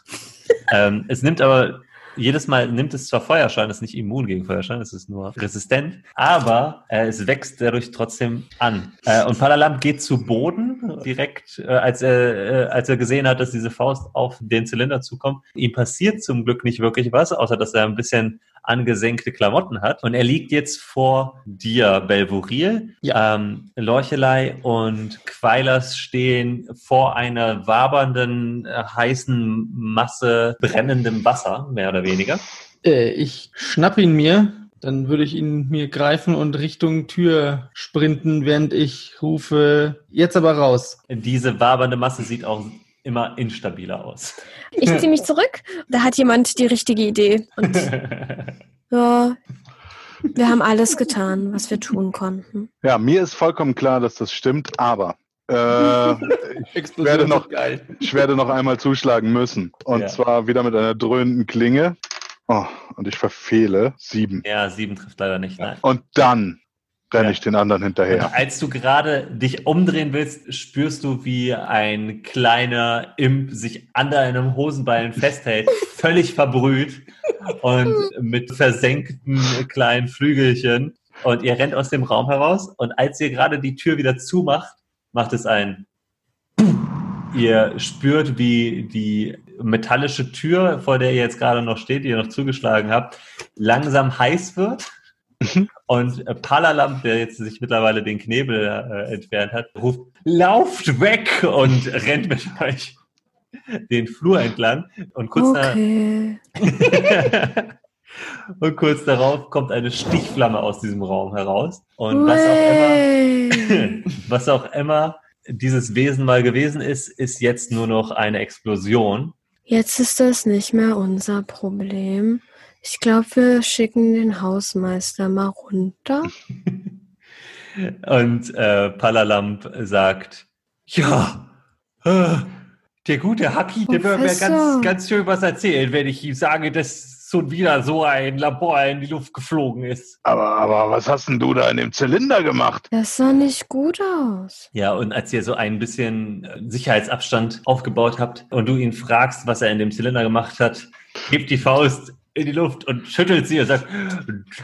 ähm, es nimmt aber jedes Mal nimmt es zwar Feuerschaden, ist nicht immun gegen Feuerschaden, es ist nur resistent, aber äh, es wächst dadurch trotzdem an. Äh, und Palalamp geht zu Boden direkt, äh, als, er, äh, als er gesehen hat, dass diese Faust auf den Zylinder zukommt. Ihm passiert zum Glück nicht wirklich was, außer dass er ein bisschen angesenkte Klamotten hat. Und er liegt jetzt vor dir, Belvoril. Ähm, Lorchelei und Quailers stehen vor einer wabernden, äh, heißen Masse brennendem Wasser, mehr oder weniger. Äh, ich schnapp ihn mir, dann würde ich ihn mir greifen und Richtung Tür sprinten, während ich rufe, jetzt aber raus. Diese wabernde Masse sieht auch immer instabiler aus. Ich ziehe mich zurück. Da hat jemand die richtige Idee. Und (laughs) ja, wir haben alles getan, was wir tun konnten. Ja, mir ist vollkommen klar, dass das stimmt, aber äh, (laughs) ich, werde noch, geil. ich werde noch einmal zuschlagen müssen. Und Ja. zwar wieder mit einer dröhnenden Klinge. Oh, und ich verfehle sieben. ja, sieben trifft leider nicht. Nein. Und dann renne ich den anderen hinterher. Als du gerade dich umdrehen willst, spürst du, wie ein kleiner Imp sich an deinem Hosenbein festhält, (laughs) völlig verbrüht und mit versenkten kleinen Flügelchen. Und ihr rennt aus dem Raum heraus und als ihr gerade die Tür wieder zumacht, macht es ein Ihr spürt, wie die metallische Tür, vor der ihr jetzt gerade noch steht, die ihr noch zugeschlagen habt, langsam heiß wird. Und äh, Palalamp, der jetzt sich mittlerweile den Knebel äh, entfernt hat, ruft, lauft weg und (laughs) rennt mit euch den Flur entlang. Und kurz, Okay. (laughs) und kurz darauf kommt eine Stichflamme aus diesem Raum heraus. Und was auch immer (laughs) was auch immer dieses Wesen mal gewesen ist, ist jetzt nur noch eine Explosion. Jetzt ist das nicht mehr unser Problem. Ich glaube, wir schicken den Hausmeister mal runter. (laughs) Und äh, Palalamp sagt, ja, äh, der gute Haki, der wird mir ganz, ganz schön was erzählen, wenn ich ihm sage, dass schon wieder so ein Labor in die Luft geflogen ist. Aber, aber was hast denn du da in dem Zylinder gemacht? Das sah nicht gut aus. Ja, und als ihr so ein bisschen äh, Sicherheitsabstand aufgebaut habt und du ihn fragst, was er in dem Zylinder gemacht hat, hebt die Faust in die Luft und schüttelt sie und sagt,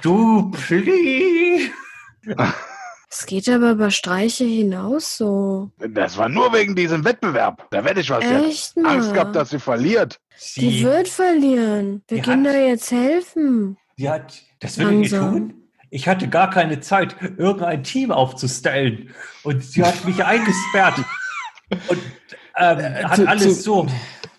du Pli. Es geht aber über Streiche hinaus so. Das war nur wegen diesem Wettbewerb. Da werde ich was jetzt. Echt mal? Angst gehabt, dass sie verliert. Die Sie, wird verlieren. Wir Die können hat- da jetzt helfen. die hat, das will ich Langsam. tun? Ich hatte gar keine Zeit, irgendein Team aufzustellen. Und sie hat mich eingesperrt. (laughs) Und ähm, Äh, hat zu- alles zu- so,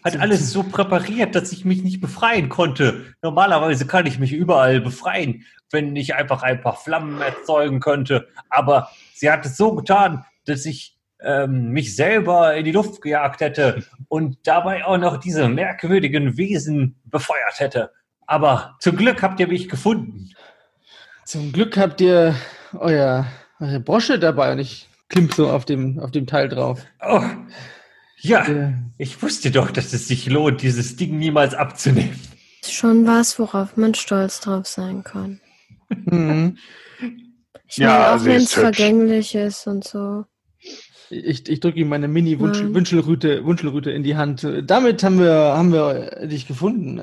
hat alles so präpariert, dass ich mich nicht befreien konnte. Normalerweise kann ich mich überall befreien, wenn ich einfach ein paar Flammen erzeugen könnte. Aber sie hat es so getan, dass ich ähm, mich selber in die Luft gejagt hätte und dabei auch noch diese merkwürdigen Wesen befeuert hätte. Aber zum Glück habt ihr mich gefunden. Zum Glück habt ihr euer, eure Brosche dabei und ich klimp so auf dem, auf dem Teil drauf. Oh, ja, Ja. ich wusste doch, dass es sich lohnt, dieses Ding niemals abzunehmen. Ist schon was, worauf man stolz drauf sein kann. Mhm. Ich Ja, meine, auch wenn ist es vergänglich ist und so. Ich, ich drücke ihm meine Nein. Mini-Wunschelrute Wunschelrute in die Hand. Damit haben wir, haben wir dich gefunden.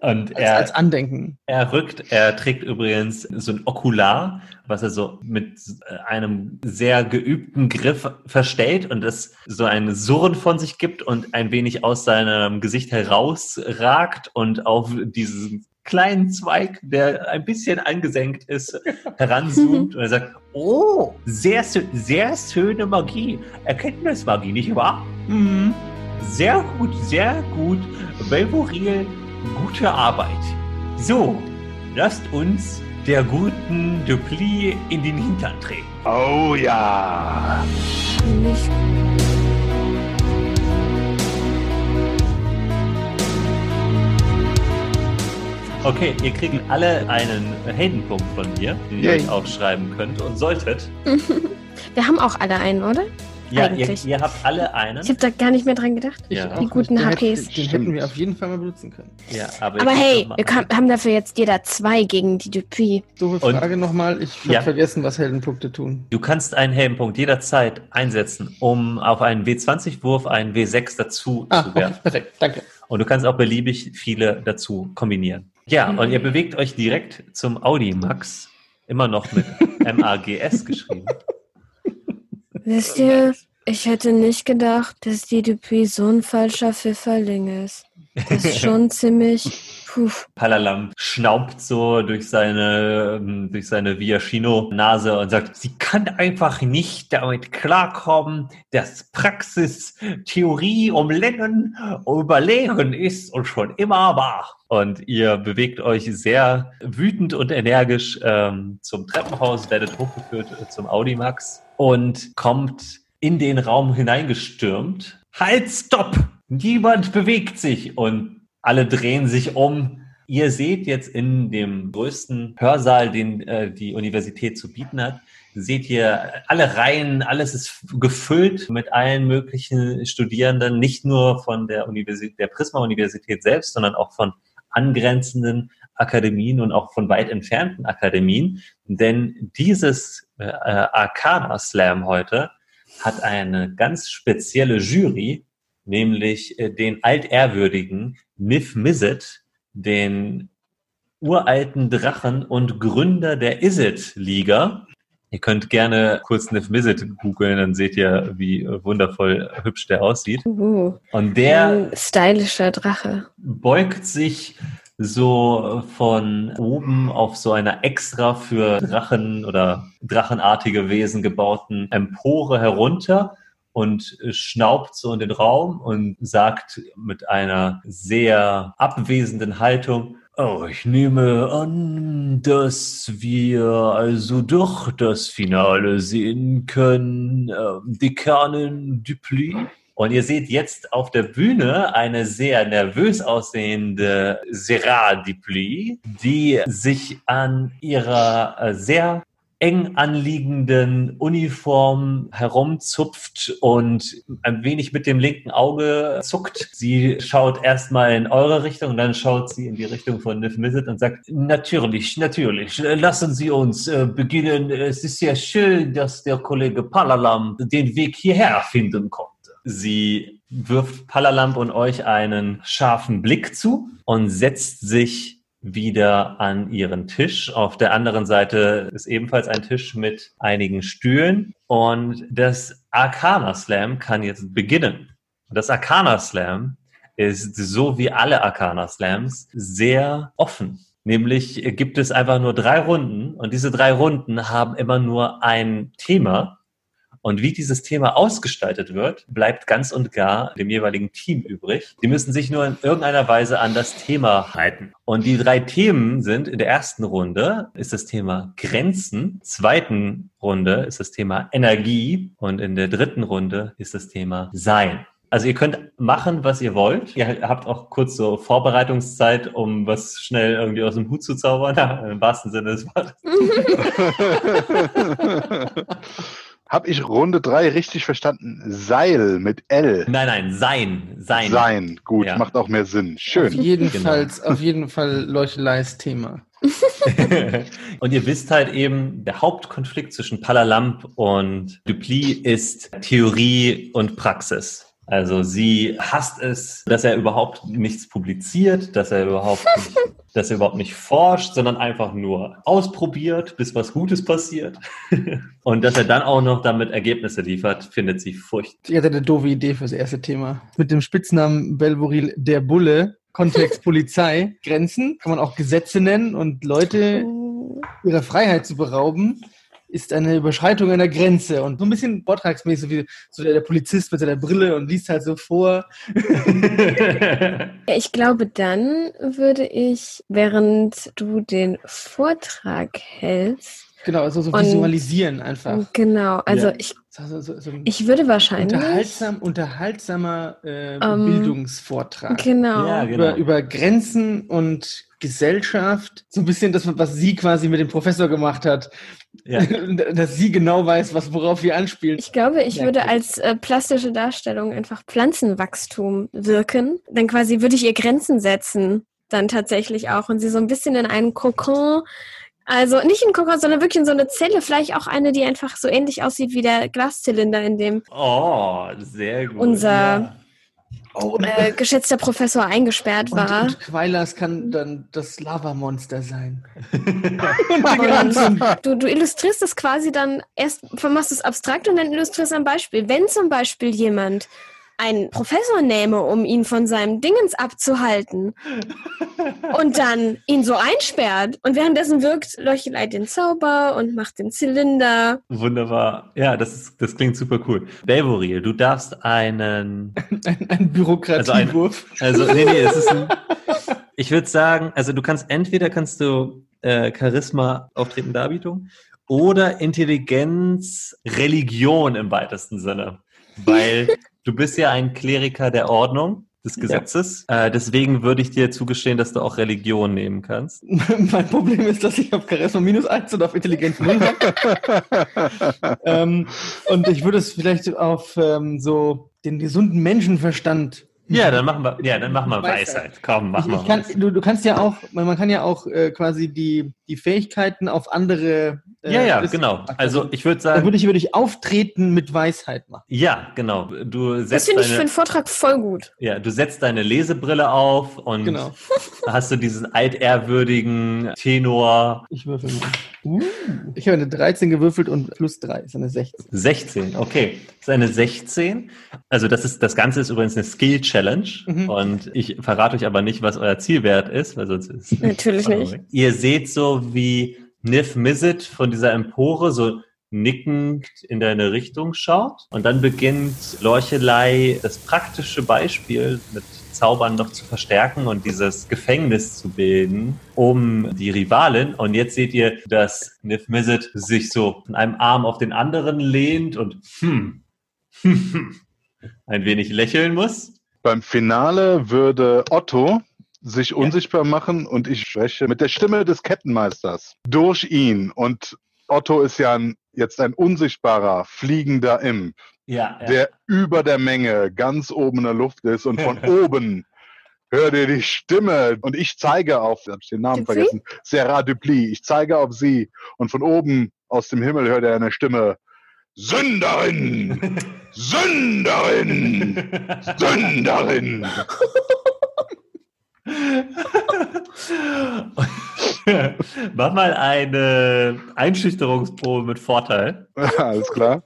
Und Als, er, als Andenken. er rückt, er trägt übrigens so ein Okular, was er so mit äh, einem sehr geübten Griff verstellt und das so ein Surren von sich gibt und ein wenig aus seinem Gesicht herausragt und auf diesen kleinen Zweig, der ein bisschen angesenkt ist, (laughs) heranzoomt und er sagt, oh, sehr, sehr schöne Magie, Erkenntnismagie, nicht wahr? Mhm. Sehr gut, sehr gut. Belvoril, gute Arbeit. So, lasst uns der guten Dupli in den Hintern treten. Oh ja. Okay, ihr kriegt alle einen Heldenpunkt von mir, den ihr euch aufschreiben könnt und solltet. (laughs) Wir haben auch alle einen, oder? Ja, ihr, Eigentlich. ihr habt alle einen. Ich habe da gar nicht mehr dran gedacht. Ich Ja. Die guten nicht. Den HPs. hätten- Den hätten wir auf jeden Fall mal benutzen können. Ja, aber Aber hey, wir kann, haben dafür jetzt jeder zwei gegen die Dupuis. Doofe Und- Frage nochmal. Ich habe Ja. vergessen, was Heldenpunkte tun. Du kannst einen Heldenpunkt jederzeit einsetzen, um auf einen W20-Wurf einen W6 dazu Ah, zu okay, werfen. perfekt. Danke. Und du kannst auch beliebig viele dazu kombinieren. Ja, und ihr bewegt euch direkt zum Audi Max, immer noch mit M-A-G-S geschrieben. (laughs) Wisst ihr, ich hätte nicht gedacht, dass die Dupuis so ein falscher Pfifferling ist. Das ist schon (laughs) ziemlich. Puh. Palalam schnaubt so durch seine, ähm, durch seine Viaschino-Nase und sagt, sie kann einfach nicht damit klarkommen, dass Praxis Theorie um Lernen über Lehren ist und schon immer war. Und ihr bewegt euch sehr wütend und energisch ähm, zum Treppenhaus, werdet hochgeführt zum Audimax und kommt in den Raum hineingestürmt. Halt, stopp! Niemand bewegt sich und alle drehen sich um. Ihr seht jetzt in dem größten Hörsaal, den äh, die Universität zu bieten hat, seht ihr alle Reihen, alles ist gefüllt mit allen möglichen Studierenden, nicht nur von der Universität, der Prisma-Universität selbst, sondern auch von angrenzenden Akademien und auch von weit entfernten Akademien. Denn dieses äh, Arcana Slam heute hat eine ganz spezielle Jury, nämlich äh, den altehrwürdigen Nif Mizzet, den uralten Drachen und Gründer der Izzet-Liga. Ihr könnt gerne kurz Nif Mizzet googeln, dann seht ihr, wie wundervoll hübsch der aussieht. Uh, Und der stylischer Drache. beugt sich so von oben auf so einer extra für Drachen oder drachenartige Wesen gebauten Empore herunter und schnaubt so in den Raum und sagt mit einer sehr abwesenden Haltung, Oh, ich nehme an, dass wir also doch das Finale sehen können. Ähm, Dekanin Dupli. Und ihr seht jetzt auf der Bühne eine sehr nervös aussehende Serra Dupli, die sich an ihrer äh, sehr eng anliegenden Uniform herumzupft und ein wenig mit dem linken Auge zuckt. Sie schaut erstmal in eure Richtung, dann schaut sie in die Richtung von Nif Mizzet und sagt, natürlich, natürlich, lassen Sie uns äh, beginnen. Es ist ja schön, dass der Kollege Palalam den Weg hierher finden konnte. Sie wirft Palalamp und euch einen scharfen Blick zu und setzt sich wieder an ihren Tisch. Auf der anderen Seite ist ebenfalls ein Tisch mit einigen Stühlen und das Arcana Slam kann jetzt beginnen. Das Arcana Slam ist so wie alle Arcana Slams sehr offen. Nämlich gibt es einfach nur drei Runden und diese drei Runden haben immer nur ein Thema und wie dieses Thema ausgestaltet wird, bleibt ganz und gar dem jeweiligen Team übrig. Die müssen sich nur in irgendeiner Weise an das Thema halten. Und die drei Themen sind, in der ersten Runde ist das Thema Grenzen, zweiten Runde ist das Thema Energie und in der dritten Runde ist das Thema Sein. Also ihr könnt machen, was ihr wollt. Ihr habt auch kurz so Vorbereitungszeit, um was schnell irgendwie aus dem Hut zu zaubern, (laughs) im wahrsten Sinne des Wortes. (laughs) (laughs) Habe ich Runde 3 richtig verstanden? Seil mit L. Nein, nein, sein. Sein. Sein, gut, Ja. macht auch mehr Sinn. Schön. Auf jeden, Genau. Fall, auf jeden Fall Leucheleis Thema. (laughs) und ihr wisst halt eben, der Hauptkonflikt zwischen Palalamp und Dupli ist Theorie und Praxis. Also sie hasst es, dass er überhaupt nichts publiziert, dass er überhaupt (laughs) nicht, dass er überhaupt nicht forscht, sondern einfach nur ausprobiert, bis was Gutes passiert. (laughs) Und dass er dann auch noch damit Ergebnisse liefert, findet sie furchtbar. Ich hatte eine doofe Idee fürs erste Thema. Mit dem Spitznamen Belvoril der Bulle, Kontext (laughs) Polizei, Grenzen, kann man auch Gesetze nennen und Leute ihrer Freiheit zu berauben, ist eine Überschreitung einer Grenze. Und so ein bisschen vortragsmäßig, wie so der, der Polizist mit seiner Brille und liest halt so vor. (laughs) Ich glaube, dann würde ich, während du den Vortrag hältst, Genau, also so Und- visualisieren einfach. genau, also Ja. ich, So, so, so, ich würde wahrscheinlich, unterhaltsam, unterhaltsamer äh, Ähm, Bildungsvortrag. genau, Ja, genau. über, über Grenzen und Gesellschaft. So ein bisschen das, was sie quasi mit dem Professor gemacht hat. ja. (laughs) Dass sie genau weiß, was, worauf wir anspielen. Ich glaube, ich würde Merkwürdig. als äh, plastische Darstellung einfach Pflanzenwachstum wirken. Dann quasi würde ich ihr Grenzen setzen, dann tatsächlich auch. Und sie so ein bisschen in einen Kokon, also nicht in Kokon, sondern wirklich in so eine Zelle, vielleicht auch eine, die einfach so ähnlich aussieht wie der Glaszylinder, in dem Oh, sehr gut. Unser- Ja. Oh, äh, geschätzter Professor eingesperrt und, war. und Quailas kann dann das Lavamonster sein. (laughs) Und du, du illustrierst das quasi dann, erst machst du es abstrakt und dann illustrierst du ein Beispiel. Wenn zum Beispiel jemand einen Professor nähme, um ihn von seinem Dingens abzuhalten (laughs) und dann ihn so einsperrt und währenddessen wirkt Leuchelei den Zauber und macht den Zylinder. Wunderbar. Ja, das, ist, das klingt super cool. Belvoril, du darfst einen. (laughs) Ein, ein Bürokratiewurf. Also, nee, nee, es ist ein. Ich würde sagen, also du kannst entweder kannst du äh, Charisma, Auftreten, Darbietung oder Intelligenz, Religion im weitesten Sinne. Weil (laughs) du bist ja ein Kleriker der Ordnung des Gesetzes. Äh, deswegen würde ich dir zugestehen, dass du auch Religion nehmen kannst. (laughs) mein Problem ist, dass ich auf Charisma minus 1 und auf Intelligenz 0 habe. (laughs) ähm, und ich würde es vielleicht auf ähm, so den gesunden Menschenverstand. Ja, dann machen wir, ja, dann machen wir Weisheit. Weisheit. Komm, machen wir kann, du, du kannst ja auch, man man kann ja auch äh, quasi die, die Fähigkeiten auf andere. äh, Ja, ja, das- genau. Also ich würde Da sagen, würde ich, würde ich auftreten mit Weisheit machen. ja, genau. Du Das setzt finde ich für deine, einen Vortrag voll gut. ja, du setzt deine Lesebrille auf und Genau. (laughs) hast du diesen altehrwürdigen Tenor Ich würfel mal. Uh, ich habe eine 13 gewürfelt und plus 3 ist eine 16. 16. Okay, das ist eine 16. Also das ist das Ganze ist übrigens eine Skill Challenge Mhm. und ich verrate euch aber nicht, was euer Zielwert ist, weil sonst ist Natürlich (laughs) nicht. Ihr seht so wie Niff Mizzet von dieser Empore so nickend in deine Richtung schaut und dann beginnt Lorchelei das praktische Beispiel mit Zaubern noch zu verstärken und dieses Gefängnis zu bilden um die Rivalin. Und jetzt seht ihr, dass Niff Mizzet sich so von einem Arm auf den anderen lehnt und hm, (laughs) ein wenig lächeln muss. Beim Finale würde Otto sich unsichtbar machen und ich spreche mit der Stimme des Kettenmeisters durch ihn. Und Otto ist ja ein, jetzt ein unsichtbarer, fliegender Imp, Ja, ja. der über der Menge ganz oben in der Luft ist und von (laughs) oben hört ihr die Stimme und ich zeige auf, hab ich den Namen Dupli? vergessen, Sarah Dupli, ich zeige auf sie und von oben aus dem Himmel hört er eine Stimme, Sünderin! (laughs) Sünderin! (laughs) Sünderin! (laughs) Mach mal eine Einschüchterungsprobe mit Vorteil. (laughs) Alles klar.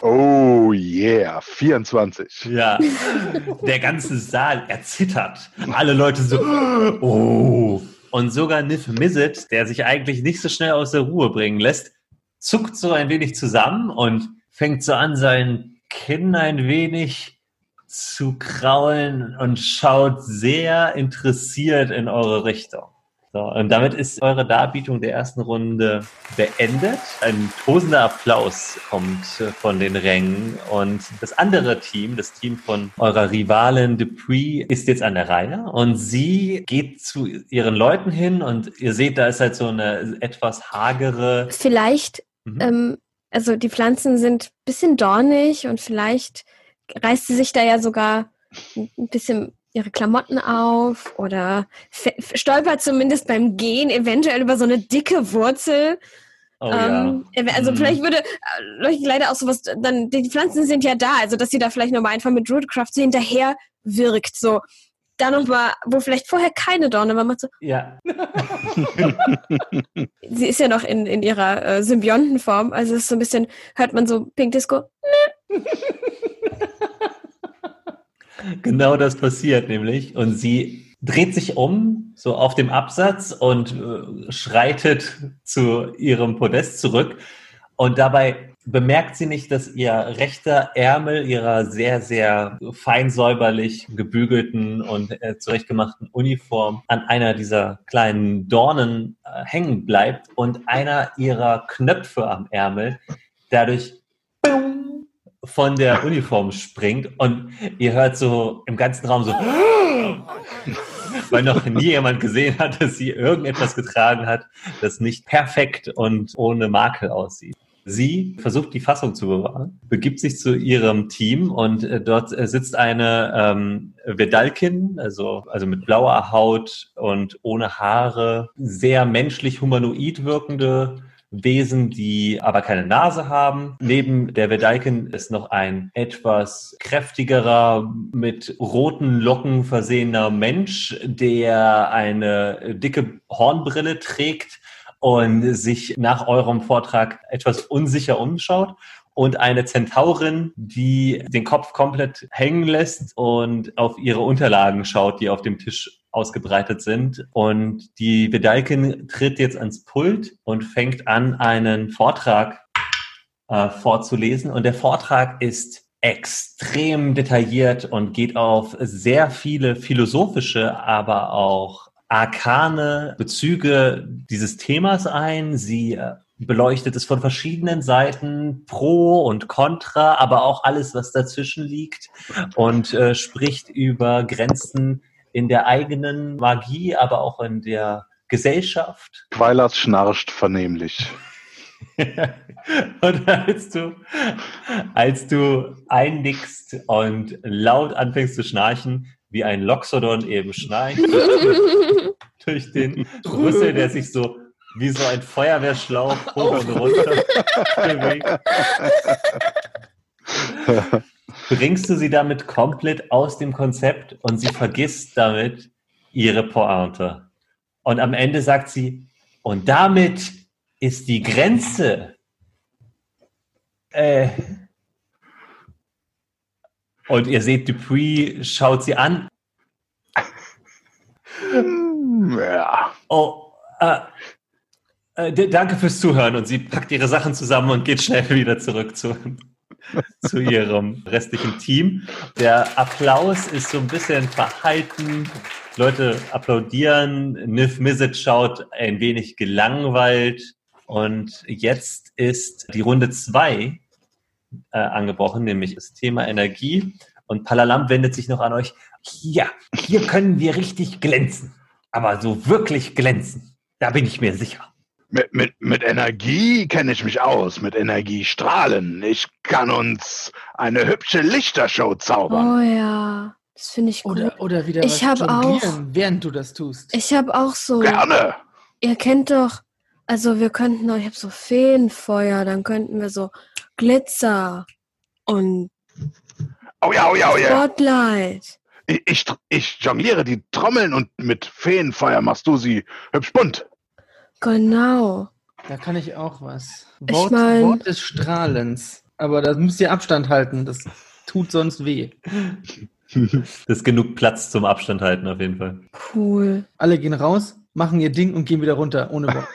Oh yeah, 24. Ja, der ganze Saal erzittert. Alle Leute so, (gasps) oh. Und sogar Nif Mizzet, der sich eigentlich nicht so schnell aus der Ruhe bringen lässt, zuckt so ein wenig zusammen und fängt so an, sein Kinn ein wenig zu kraulen und schaut sehr interessiert in eure Richtung. So, und damit ist eure Darbietung der ersten Runde beendet. Ein tosender Applaus kommt von den Rängen. Und das andere Team, das Team von eurer Rivalin Dupree, ist jetzt an der Reihe. Und sie geht zu ihren Leuten hin und ihr seht, da ist halt so eine etwas hagere. Vielleicht, mhm. ähm, also die Pflanzen sind ein bisschen dornig und vielleicht reißt sie sich da ja sogar ein bisschen ihre Klamotten auf oder stolpert zumindest beim Gehen eventuell über so eine dicke Wurzel. Oh, ähm, ja. Also mhm. vielleicht würde äh, leider auch sowas, dann die Pflanzen sind ja da, also dass sie da vielleicht nochmal einfach mit Rootcraft so hinterher wirkt, so da nochmal, wo vielleicht vorher keine Dorne war, man so. Ja. (laughs) sie ist ja noch in, in ihrer äh, Symbiontenform, also es ist so ein bisschen, hört man so Pink Disco. (laughs) Genau das passiert nämlich. Und sie dreht sich um, so auf dem Absatz und äh, schreitet zu ihrem Podest zurück. Und dabei bemerkt sie nicht, dass ihr rechter Ärmel ihrer sehr, sehr fein säuberlich gebügelten und äh, zurechtgemachten Uniform an einer dieser kleinen Dornen äh, hängen bleibt und einer ihrer Knöpfe am Ärmel dadurch von der Uniform springt und ihr hört so im ganzen Raum so, weil noch nie jemand gesehen hat, dass sie irgendetwas getragen hat, das nicht perfekt und ohne Makel aussieht. Sie versucht die Fassung zu bewahren, begibt sich zu ihrem Team und äh, dort äh, sitzt eine ähm, Vedalkin, also, also mit blauer Haut und ohne Haare, sehr menschlich humanoid wirkende Wesen, die aber keine Nase haben. Neben der Vedaiken ist noch ein etwas kräftigerer, mit roten Locken versehener Mensch, der eine dicke Hornbrille trägt und sich nach eurem Vortrag etwas unsicher umschaut und eine Zentaurin, die den Kopf komplett hängen lässt und auf ihre Unterlagen schaut, die auf dem Tisch ausgebreitet sind. Und die Vedalkin tritt jetzt ans Pult und fängt an, einen Vortrag äh, vorzulesen. Und der Vortrag ist extrem detailliert und geht auf sehr viele philosophische, aber auch arkane Bezüge dieses Themas ein. Sie äh, beleuchtet es von verschiedenen Seiten, pro und contra, aber auch alles, was dazwischen liegt und äh, spricht über Grenzen in der eigenen Magie, aber auch in der Gesellschaft. Quailers schnarcht vernehmlich. (laughs) und als du, als du einnickst und laut anfängst zu schnarchen, wie ein Loxodon eben schnarcht, (laughs) durch den Rüssel, der sich so wie so ein Feuerwehrschlauch hoch und runter (laughs) bewegt. Bringst du sie damit komplett aus dem Konzept und sie vergisst damit ihre Pointe. Und am Ende sagt sie, und damit ist die Grenze. Äh, und ihr seht, Dupree schaut sie an. (laughs) Ja. Oh, äh, äh, danke fürs Zuhören und sie packt ihre Sachen zusammen und geht schnell (laughs) wieder zurück zu, (laughs) zu ihrem restlichen Team. Der Applaus ist so ein bisschen verhalten. Leute applaudieren. Nif Mizzet schaut ein wenig gelangweilt. Und jetzt ist die Runde zwei äh, angebrochen, nämlich das Thema Energie. Und Palalam wendet sich noch an euch. Ja, hier können wir richtig glänzen. Aber so wirklich glänzen. Da bin ich mir sicher. Mit, mit, mit Energie kenne ich mich aus, mit Energiestrahlen. Ich kann uns eine hübsche Lichtershow zaubern. Oh ja, das finde ich gut. Oder, oder wieder ich was auch, während du das tust. Ich habe auch so. Gerne. Ihr kennt doch, also wir könnten doch, ich habe so Feenfeuer, dann könnten wir so Glitzer und oh ja, oh ja, oh ja. Spotlight. Ich, ich, ich jongliere die Trommeln und mit Feenfeuer machst du sie hübsch bunt. Genau. Da kann ich auch was. Ich Wort, mein- Wort des Strahlens. Aber da müsst ihr Abstand halten. Das tut sonst weh. Das (laughs) ist genug Platz zum Abstand halten, auf jeden Fall. Cool. Alle gehen raus, machen ihr Ding und gehen wieder runter, ohne Wort.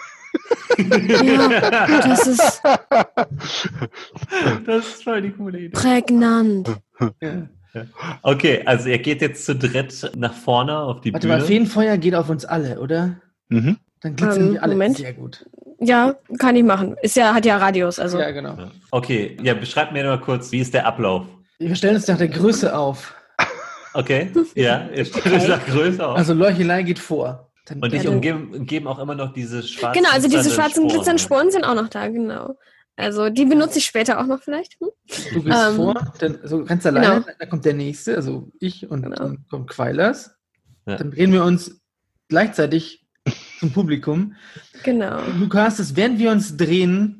Ja, das ist (laughs) Das ist voll die coole Idee. prägnant. Ja. Okay, also ihr geht jetzt zu dritt nach vorne auf die Warte Bühne. mal, Feenfeuer geht auf uns alle, oder? Mhm. Dann glitzern Ähm, wir alle. Moment. Sehr gut. Ja, kann ich machen. Ist ja, hat ja Radius, also. Ja, genau. Okay, ja, beschreibt mir mal kurz, wie ist der Ablauf? Wir stellen uns nach der Größe auf. Okay, ja, ihr stellt euch nach Größe auf. Also Leuchelei geht vor. Dann und dich Ja, du- umgeben, umgeben auch immer noch diese schwarzen Genau, also diese glitzernden schwarzen Sporen, glitzernden? Sporen sind auch noch da, genau. Also die benutze ich später auch noch vielleicht. Hm? du gehst ähm, vor, dann so ganz alleine, genau. dann kommt der nächste, also ich und Genau. dann kommt Quailers. Ja. Dann drehen wir uns gleichzeitig zum Publikum. Genau. Du castest, während wir uns drehen,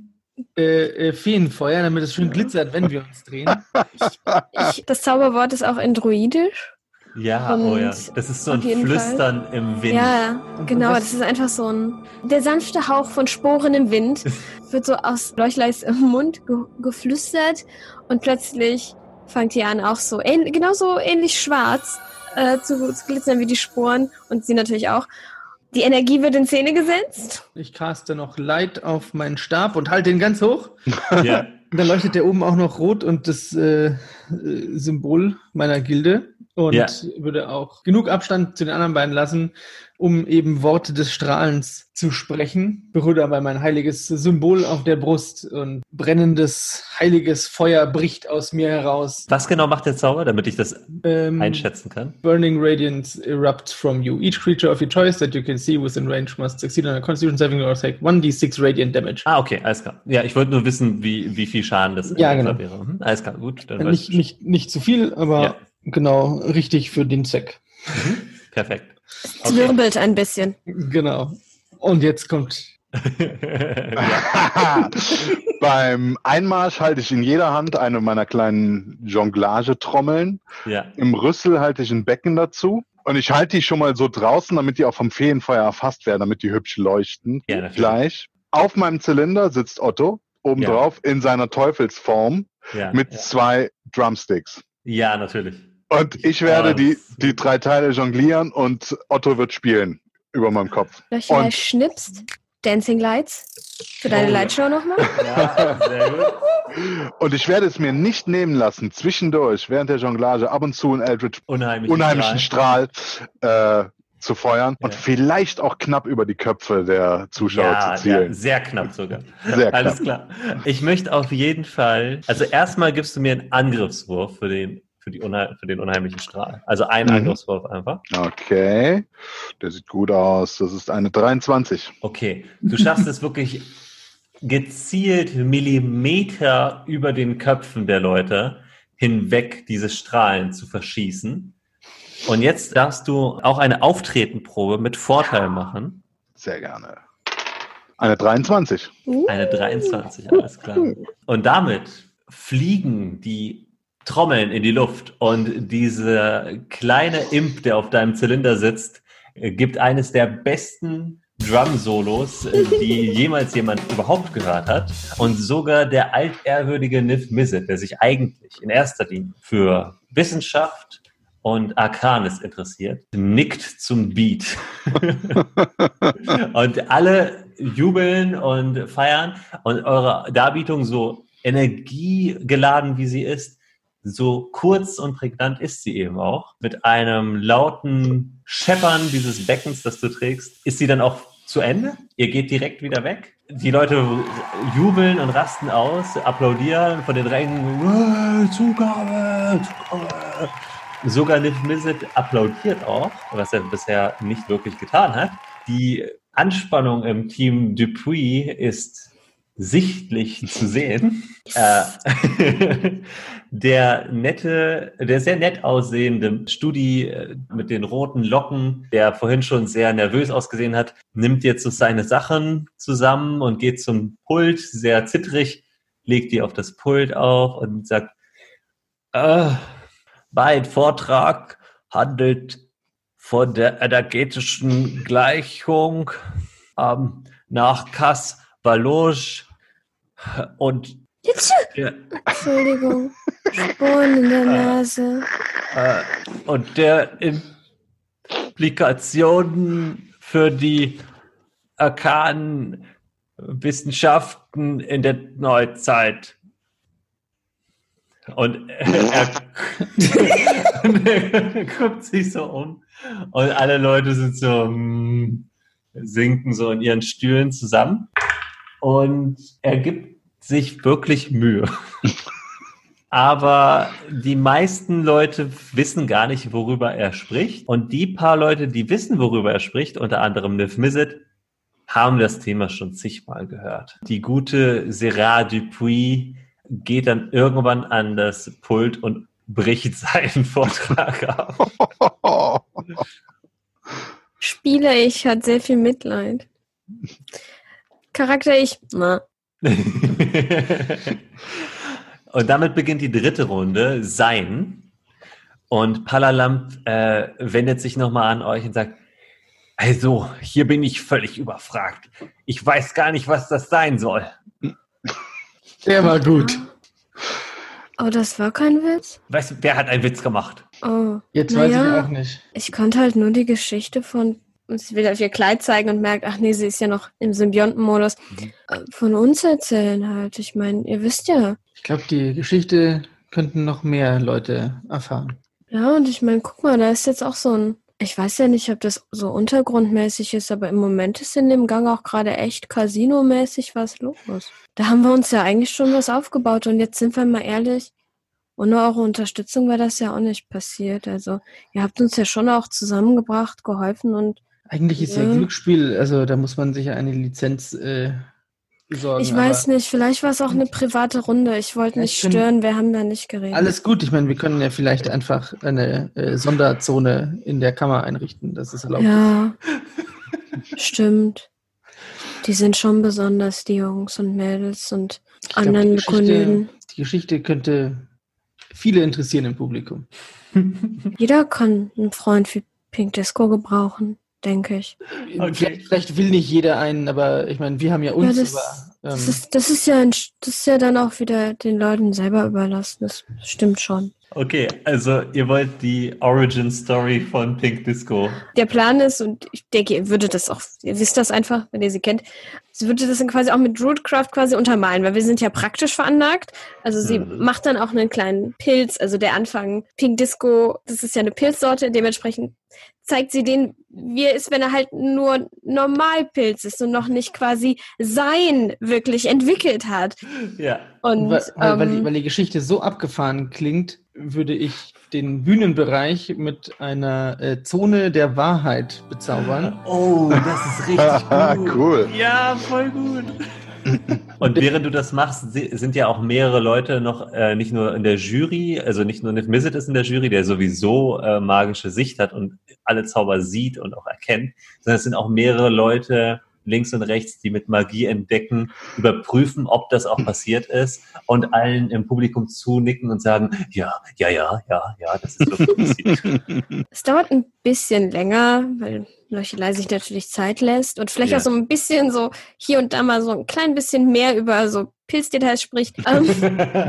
äh, äh, Feenfeuer, damit es schön glitzert, wenn wir uns drehen. (laughs) Ich, das Zauberwort ist auch in Druidisch. Ja, oh ja. Und Das ist so ein Flüstern im Wind. Ja, genau. Das ist einfach so ein. Der sanfte Hauch von Sporen im Wind (laughs) wird so aus Leuchleis Mund ge geflüstert und plötzlich fängt die an, auch so ähn genauso ähnlich schwarz äh, zu, zu glitzern wie die Sporen und sie natürlich auch. Die Energie wird in Szene gesetzt. Ich caste noch Light auf meinen Stab und halte ihn ganz hoch. (laughs) Ja. Und dann leuchtet der oben auch noch rot und das äh, äh, Symbol meiner Gilde. Und Ja. würde auch genug Abstand zu den anderen beiden lassen, um eben Worte des Strahlens zu sprechen. Berühre dabei mein heiliges Symbol auf der Brust und brennendes, heiliges Feuer bricht aus mir heraus. Was genau macht der Zauber, damit ich das Ähm, einschätzen kann? Burning radiance erupts from you. Each creature of your choice that you can see within range must succeed on a Constitution saving or take 1d6 radiant damage. Ah, okay, alles klar. Ja, ich wollte nur wissen, wie, wie viel Schaden das Ja, genau. wäre. Hm, alles klar, gut. Dann Nicht, ich nicht, nicht zu viel, aber Ja. Genau richtig für den Zweck. Perfekt. Es wirbelt ein bisschen. Genau. Und jetzt kommt. (laughs) (laughs) ja. Beim Einmarsch halte ich in jeder Hand eine meiner kleinen Jonglagetrommeln. ja. Im Rüssel halte ich ein Becken dazu. Und ich halte die schon mal so draußen, damit die auch vom Feenfeuer erfasst werden, damit die hübsch leuchten. Ja, natürlich. Gleich. Auf meinem Zylinder sitzt Otto, obendrauf in seiner Teufelsform Ja. mit ja. zwei Drumsticks. ja, natürlich. Und ich werde die, die drei Teile jonglieren und Otto wird spielen über meinem Kopf. Leuchtelei Und- schnipst. Dancing Lights. Für deine Oh, ja. Lightshow nochmal. (laughs) Ja, sehr gut. Und ich werde es mir nicht nehmen lassen, zwischendurch, während der Jonglage, ab und zu einen Eldritch Unheimlich. unheimlichen Strahl äh, zu feuern und Ja. vielleicht auch knapp über die Köpfe der Zuschauer Ja, zu ja, zielen. sehr knapp sogar. Sehr Alles knapp. klar. Ich möchte auf jeden Fall, also erstmal gibst du mir einen Angriffswurf für den, für die unheim, für den unheimlichen Strahl. Also einen Mhm. Angriffswurf einfach. Okay, der sieht gut aus. Das ist eine 23. Okay. Du schaffst es wirklich gezielt Millimeter über den Köpfen der Leute hinweg diese Strahlen zu verschießen. Und jetzt darfst du auch eine Auftretenprobe mit Vorteil machen. Sehr gerne. Eine 23. Eine 23, alles klar. Und damit fliegen die Trommeln in die Luft und dieser kleine Imp, der auf deinem Zylinder sitzt, äh, gibt eines der besten Drum-Solos, äh, die jemals jemand überhaupt gehört hat. Und sogar der altehrwürdige Niv Mizzet, der sich eigentlich in erster Linie für Wissenschaft und Arcanis interessiert, nickt zum Beat. (laughs) und alle jubeln und feiern und eure Darbietung so energiegeladen wie sie ist, so kurz und prägnant ist sie eben auch. Mit einem lauten Scheppern dieses Beckens, das du trägst, ist sie dann auch zu Ende. Ihr geht direkt wieder weg. Die Leute jubeln und rasten aus, applaudieren von den Rängen. "Äh, Zugabe, Zugabe. Sogar Niv Mizzet applaudiert auch, was er bisher nicht wirklich getan hat. Die Anspannung im Team Dupuis ist sichtlich zu sehen. (laughs) Äh, (laughs) der nette, der sehr nett aussehende Studi äh, mit den roten Locken, der vorhin schon sehr nervös ausgesehen hat, nimmt jetzt so seine Sachen zusammen und geht zum Pult, sehr zittrig, legt die auf das Pult auf und sagt, äh, bald Vortrag handelt von der energetischen Gleichung ähm, nach Cas-Valoge und Jetzt, Entschuldigung. Sporen in der Nase. äh, und der Implikationen für die arkanen Wissenschaften in der Neuzeit. Und er, er (laughs) guckt sich so um und alle Leute sind so, mm, sinken so in ihren Stühlen zusammen und er gibt sich wirklich Mühe. (laughs) Aber die meisten Leute wissen gar nicht, worüber er spricht. Und die paar Leute, die wissen, worüber er spricht, unter anderem Niv Mizzet, haben das Thema schon zigmal gehört. Die gute Serra Dupuis geht dann irgendwann an das Pult und bricht (laughs) seinen Vortrag ab. (laughs) Spieler ich hat sehr viel Mitleid. Charakter ich, na. (laughs) und damit beginnt die dritte Runde, Sein. Und Palalamp äh, wendet sich nochmal an euch und sagt, also, hier bin ich völlig überfragt. Ich weiß gar nicht, was das sein soll. Der war gut. Oh, das war kein Witz? Weißt du, wer hat einen Witz gemacht? Oh. Jetzt weiß Naja. ich auch nicht. Ich konnte halt nur die Geschichte von. und Sie will auf ihr Kleid zeigen und merkt, ach nee, sie ist ja noch im Symbiontenmodus. Mhm. Äh, Von uns erzählen halt. Ich meine, ihr wisst ja. Ich glaube, die Geschichte könnten noch mehr Leute erfahren. Ja, und ich meine, guck mal, da ist jetzt auch so ein. Ich weiß ja nicht, ob das so untergrundmäßig ist, aber im Moment ist in dem Gang auch gerade echt Casino-mäßig was los. Da haben wir uns ja eigentlich schon was aufgebaut und jetzt sind wir mal ehrlich, ohne eure Unterstützung wäre das ja auch nicht passiert. Also, ihr habt uns ja schon auch zusammengebracht, geholfen und Eigentlich ist ja, Ja. Glücksspiel, also da muss man sich ja eine Lizenz äh, besorgen. ich weiß nicht, vielleicht war es auch eine private Runde. Ich wollte nicht können- stören, wir haben da nicht geredet. Alles gut, ich meine, wir können ja vielleicht einfach eine äh, Sonderzone in der Kammer einrichten. Das ist erlaubt. Ja, stimmt. Die sind schon besonders, die Jungs und Mädels und Ich glaub, anderen die Geschichte, Konöden. die Geschichte könnte viele interessieren im Publikum. Jeder kann einen Freund wie Pink Disco gebrauchen, denke ich. Okay. Vielleicht, vielleicht will nicht jeder einen, aber ich meine, wir haben ja uns, Ja, das- aber Das ähm, ist, das ist ja ein, das ist ja dann auch wieder den Leuten selber überlassen. Das stimmt schon. Okay, also ihr wollt die Origin Story von Pink Disco. Der Plan ist, und ich denke, ihr würdet das auch, ihr wisst das einfach, wenn ihr sie kennt, sie würde das dann quasi auch mit Rootcraft quasi untermalen, weil wir sind ja praktisch veranlagt. Also sie Mhm. macht dann auch einen kleinen Pilz, also der Anfang Pink Disco, das ist ja eine Pilzsorte, dementsprechend zeigt sie den, wie er ist, wenn er halt nur Normalpilz ist und noch nicht quasi sein wirklich entwickelt hat. Ja. Und weil, weil, weil, die, ähm, weil die Geschichte so abgefahren klingt, würde ich den Bühnenbereich mit einer äh, Zone der Wahrheit bezaubern. Oh, das ist richtig (laughs) gut. Cool. Ja, voll gut. Und während du das machst, si- sind ja auch mehrere Leute noch äh, nicht nur in der Jury, also nicht nur Niv Mizzet ist in der Jury, der sowieso äh, magische Sicht hat und alle Zauber sieht und auch erkennt, sondern es sind auch mehrere Leute links und rechts, die mit Magie entdecken, überprüfen, ob das auch passiert ist und allen im Publikum zunicken und sagen, ja, ja, ja, ja, ja, das ist wirklich passiert. Es dauert ein bisschen länger, weil Leuchelei sich natürlich Zeit lässt und vielleicht Ja. auch so ein bisschen so hier und da mal so ein klein bisschen mehr über so Pilzdetails spricht. (laughs) Ähm,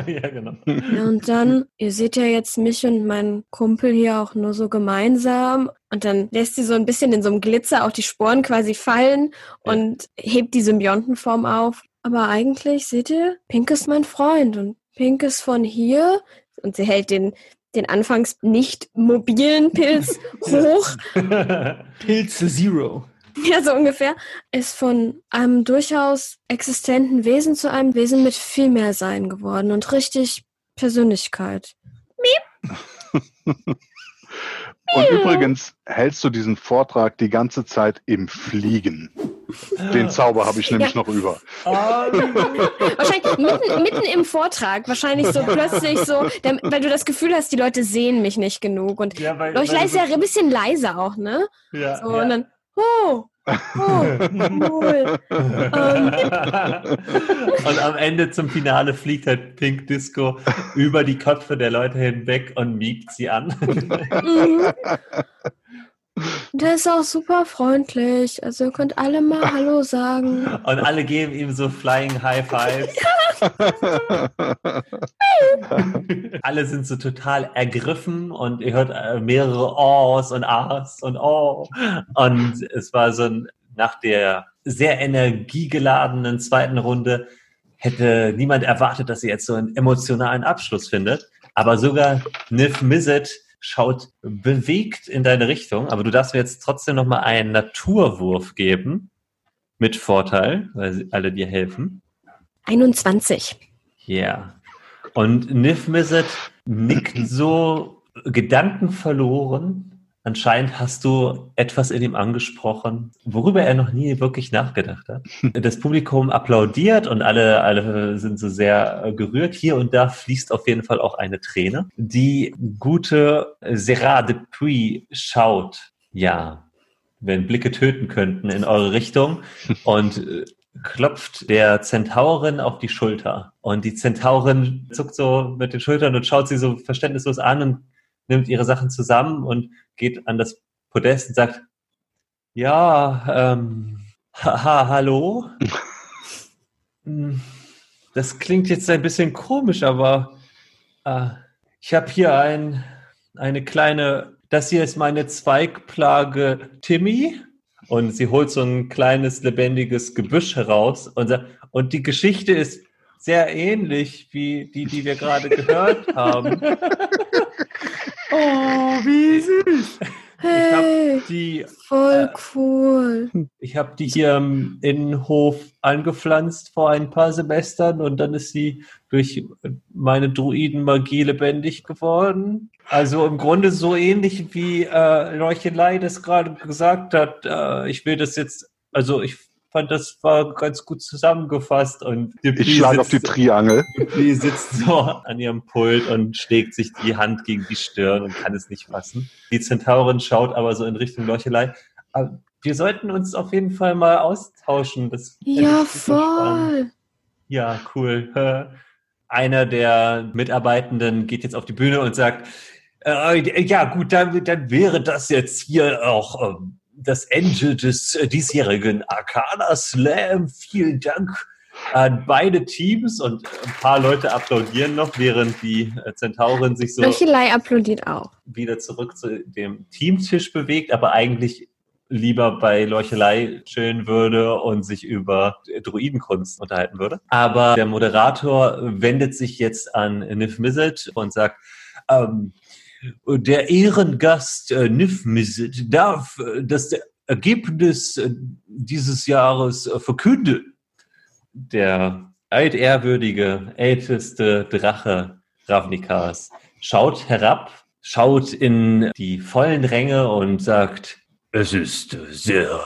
ja, genau. ja, und dann, ihr seht ja jetzt mich und meinen Kumpel hier auch nur so gemeinsam und dann lässt sie so ein bisschen in so einem Glitzer auch die Sporen quasi fallen Ja. und hebt die Symbiontenform auf. Aber eigentlich, seht ihr, Pink ist mein Freund und Pink ist von hier und sie hält den, den anfangs nicht mobilen Pilz (laughs) hoch (laughs) Pilz Zero. Ja, so ungefähr. Ist von einem durchaus existenten Wesen zu einem Wesen mit viel mehr Sein geworden und richtig Persönlichkeit. (laughs) Und übrigens hältst du diesen Vortrag die ganze Zeit im Fliegen. Den Zauber habe ich nämlich Ja. noch über. Wahrscheinlich mitten, mitten im Vortrag, wahrscheinlich so (laughs) plötzlich so, weil du das Gefühl hast, die Leute sehen mich nicht genug. Und ja, weil, weil ist ja ein bisschen leiser auch, ne? ja, So, ja. Und dann, oh, Oh, cool. Ähm, und am Ende zum Finale fliegt halt Pink Disco über die Köpfe der Leute hinweg und miegt sie an. mhm. Der ist auch super freundlich. Also ihr könnt alle mal Hallo sagen. (laughs) Und alle geben ihm so Flying High Fives. (laughs) alle sind so total ergriffen und ihr hört äh, mehrere Ohs und Ahs und Oh. Und es war so ein, nach der sehr energiegeladenen zweiten Runde hätte niemand erwartet, dass sie jetzt so einen emotionalen Abschluss findet. Aber sogar Niv Mizzet schaut bewegt in deine Richtung, aber du darfst mir jetzt trotzdem nochmal einen Naturwurf geben. Mit Vorteil, weil sie alle dir helfen. 21. Ja. Yeah. Und Niv Mizzet nickt so gedankenverloren. Anscheinend hast du etwas in ihm angesprochen, worüber er noch nie wirklich nachgedacht hat. (laughs) Das Publikum applaudiert und alle, alle sind so sehr gerührt. Hier und da fließt auf jeden Fall auch eine Träne. Die gute Serra de Puy schaut, ja, wenn Blicke töten könnten in eure Richtung (laughs) und äh, klopft der Zentaurin auf die Schulter. Und die Zentaurin zuckt so mit den Schultern und schaut sie so verständnislos an und nimmt ihre Sachen zusammen und geht an das Podest und sagt, ja, ähm, (laughs) haha, hallo. (laughs) Hm, das klingt jetzt ein bisschen komisch, aber äh, ich habe hier ein, eine kleine, das hier ist meine Zweigplage Timmy. Und sie holt so ein kleines lebendiges Gebüsch heraus und sagt, und die Geschichte ist sehr ähnlich wie die, die wir gerade gehört haben. (laughs) Oh, wie süß. Ich habe Hey, die, voll cool. ich habe die hier im Innenhof angepflanzt vor ein paar Semestern und dann ist sie durch meine Druidenmagie lebendig geworden. Also im Grunde so ähnlich wie äh, Leuchelei das gerade gesagt hat. Äh, ich will das jetzt, also ich fand, das war ganz gut zusammengefasst und Ich schlage auf die Triangel. Die sitzt so an ihrem Pult und schlägt sich die Hand gegen die Stirn und kann es nicht fassen. Die Zentaurin schaut aber so in Richtung Leuchelei. Aber wir sollten uns auf jeden Fall mal austauschen. Das Ja, voll. Ja, cool. Einer der Mitarbeitenden geht jetzt auf die Bühne und sagt, äh, ja gut, dann, dann wäre das jetzt hier auch ähm, das Ende des äh, diesjährigen Arcana Slam. Vielen Dank an beide Teams und ein paar Leute applaudieren noch, während die äh, Zentaurin sich so Löchelei applaudiert auch. wieder zurück zu dem Teamtisch bewegt, aber eigentlich lieber bei Leuchelei chillen würde und sich über Druidenkunst unterhalten würde. Aber der Moderator wendet sich jetzt an Niv Mizzet und sagt, ähm, der Ehrengast äh, Niv Mizzet darf äh, das Ergebnis äh, dieses Jahres äh, verkünden. Der altehrwürdige, älteste Drache Ravnikas schaut herab, schaut in die vollen Ränge und sagt, es ist sehr,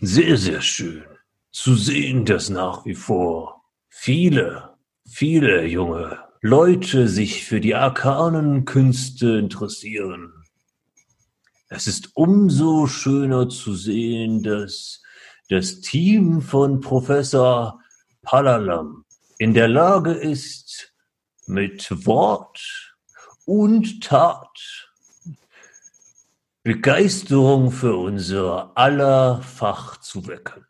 sehr, sehr schön zu sehen, dass nach wie vor viele, viele junge Leute sich für die arkanen Künste interessieren. Es ist umso schöner zu sehen, dass das Team von Professor Palalam in der Lage ist, mit Wort und Tat Begeisterung für unser aller Fach zu wecken.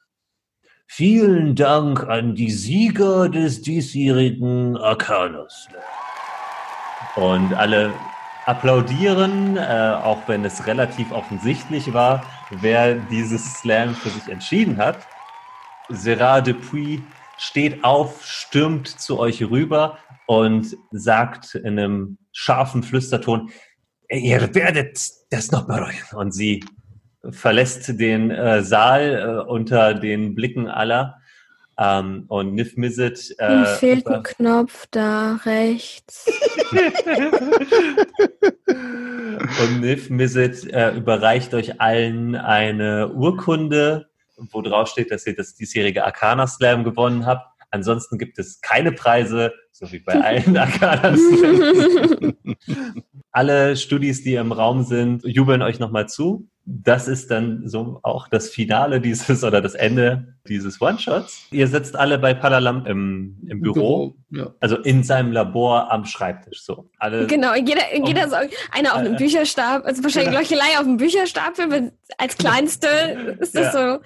Vielen Dank an die Sieger des diesjährigen Arcanas. Und alle applaudieren, äh, auch wenn es relativ offensichtlich war, wer dieses Slam für sich entschieden hat. Gerard Dupuis steht auf, stürmt zu euch rüber und sagt in einem scharfen Flüsterton, ihr werdet das noch bereuen. Und sie verlässt den äh, Saal äh, unter den Blicken aller. Ähm, und Niv Mizzet Mir äh, fehlt ein Knopf da rechts. (laughs) und Niv Mizzet äh, überreicht euch allen eine Urkunde, wo drauf steht, dass ihr das diesjährige Arcana Slam gewonnen habt. Ansonsten gibt es keine Preise, so wie bei allen (laughs) Arcana Slams. (laughs) Alle Studis, die im Raum sind, jubeln euch nochmal zu, das ist dann so auch das Finale dieses oder das Ende dieses One-Shots. Ihr sitzt alle bei Palalam im, im Büro, Büro ja. also in seinem Labor am Schreibtisch. So. Alle genau, jeder, jeder so, einer auf einem äh, Bücherstab, also wahrscheinlich genau. Leuchelei auf dem Bücherstapel, als (laughs) kleinste ist das ja. so.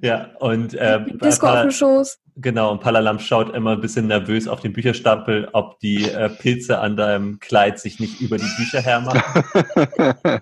Ja, und äh, Disco auf dem Schoß. Genau, und Palalam schaut immer ein bisschen nervös auf den Bücherstapel, ob die äh, Pilze an deinem Kleid sich nicht über die Bücher hermachen. (laughs)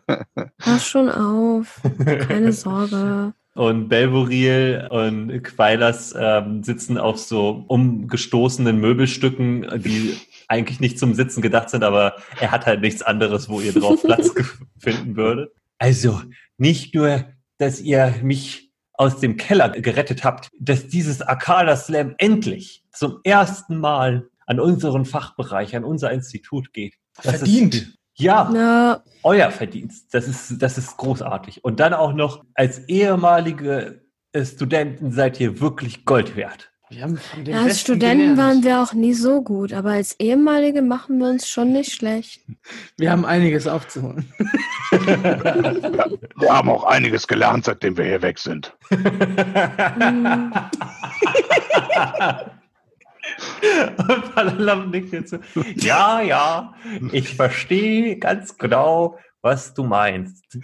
Pass schon auf, keine (laughs) Sorge. Und Belvoril und Quailas ähm, sitzen auf so umgestoßenen Möbelstücken, die eigentlich nicht zum Sitzen gedacht sind, aber er hat halt nichts anderes, wo ihr drauf Platz (laughs) finden würdet. Also, nicht nur, dass ihr mich aus dem Keller gerettet habt, dass dieses Akala Slam endlich zum ersten Mal an unseren Fachbereich, an unser Institut geht. Das Verdient. Ist, ja, ja, euer Verdienst. Das ist, das ist großartig. Und dann auch noch als ehemalige Studenten seid ihr wirklich Gold wert. Ja, als Studenten gelernt. waren wir auch nie so gut, aber als ehemalige machen wir uns schon nicht schlecht. Wir haben einiges aufzuholen. wir haben auch einiges gelernt, seitdem wir hier weg sind. (laughs) Und Palalam nickt jetzt so, ja, ja, ich verstehe ganz genau, was du meinst.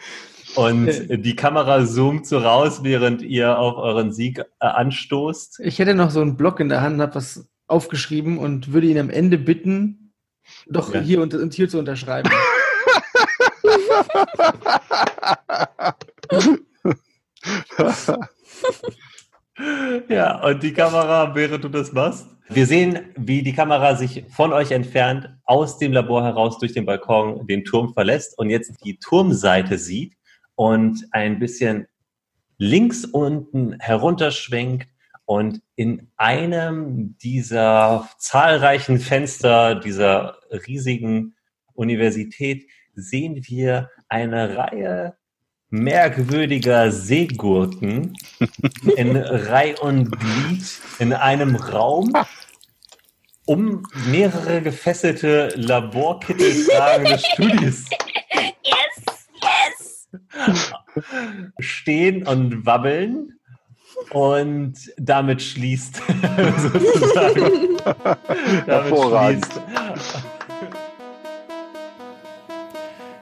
Und die Kamera zoomt so raus, während ihr auf euren Sieg äh, anstoßt. Ich hätte noch so einen Block in der Hand, habe was aufgeschrieben und würde ihn am Ende bitten, doch ja. hier und, und hier zu unterschreiben. (laughs) ja, und die Kamera, während du das machst? Wir sehen, wie die Kamera sich von euch entfernt, aus dem Labor heraus durch den Balkon den Turm verlässt und jetzt die Turmseite sieht und ein bisschen links unten herunterschwenkt und in einem dieser zahlreichen Fenster dieser riesigen Universität sehen wir eine Reihe merkwürdiger Seegurken (laughs) in Reih und Glied in einem Raum um mehrere gefesselte Laborkittel tragende (laughs) Studis (laughs) stehen und wabbeln und damit schließt (laughs) sozusagen. (laughs) damit schließt.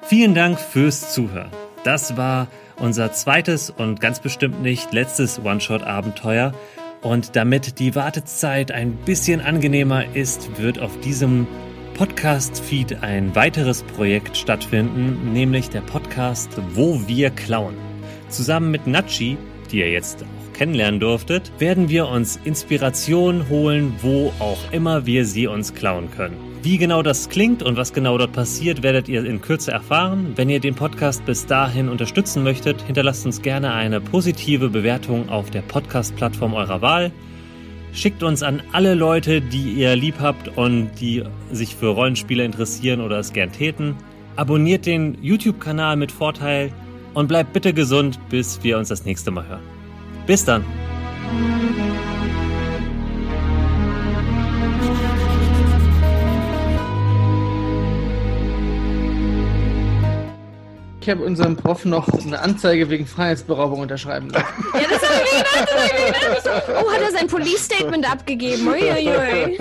Vielen Dank fürs Zuhören. Das war unser zweites und ganz bestimmt nicht letztes One-Shot-Abenteuer. Und damit die Wartezeit ein bisschen angenehmer ist, wird auf diesem Podcast-Feed ein weiteres Projekt stattfinden, nämlich der Podcast Wo wir klauen. Zusammen mit Nachi, die ihr jetzt auch kennenlernen durftet, werden wir uns Inspiration holen, wo auch immer wir sie uns klauen können. Wie genau das klingt und was genau dort passiert, werdet ihr in Kürze erfahren. Wenn ihr den Podcast bis dahin unterstützen möchtet, hinterlasst uns gerne eine positive Bewertung auf der Podcast-Plattform eurer Wahl. Schickt uns an alle Leute, die ihr lieb habt und die sich für Rollenspiele interessieren oder es gern täten. Abonniert den YouTube-Kanal mit Vorteil und bleibt bitte gesund, bis wir uns das nächste Mal hören. Bis dann! Ich habe unserem Prof noch eine Anzeige wegen Freiheitsberaubung unterschreiben lassen. Ja, das habe ich gedacht. Oh, hat er sein Police Statement abgegeben? Uiuiui.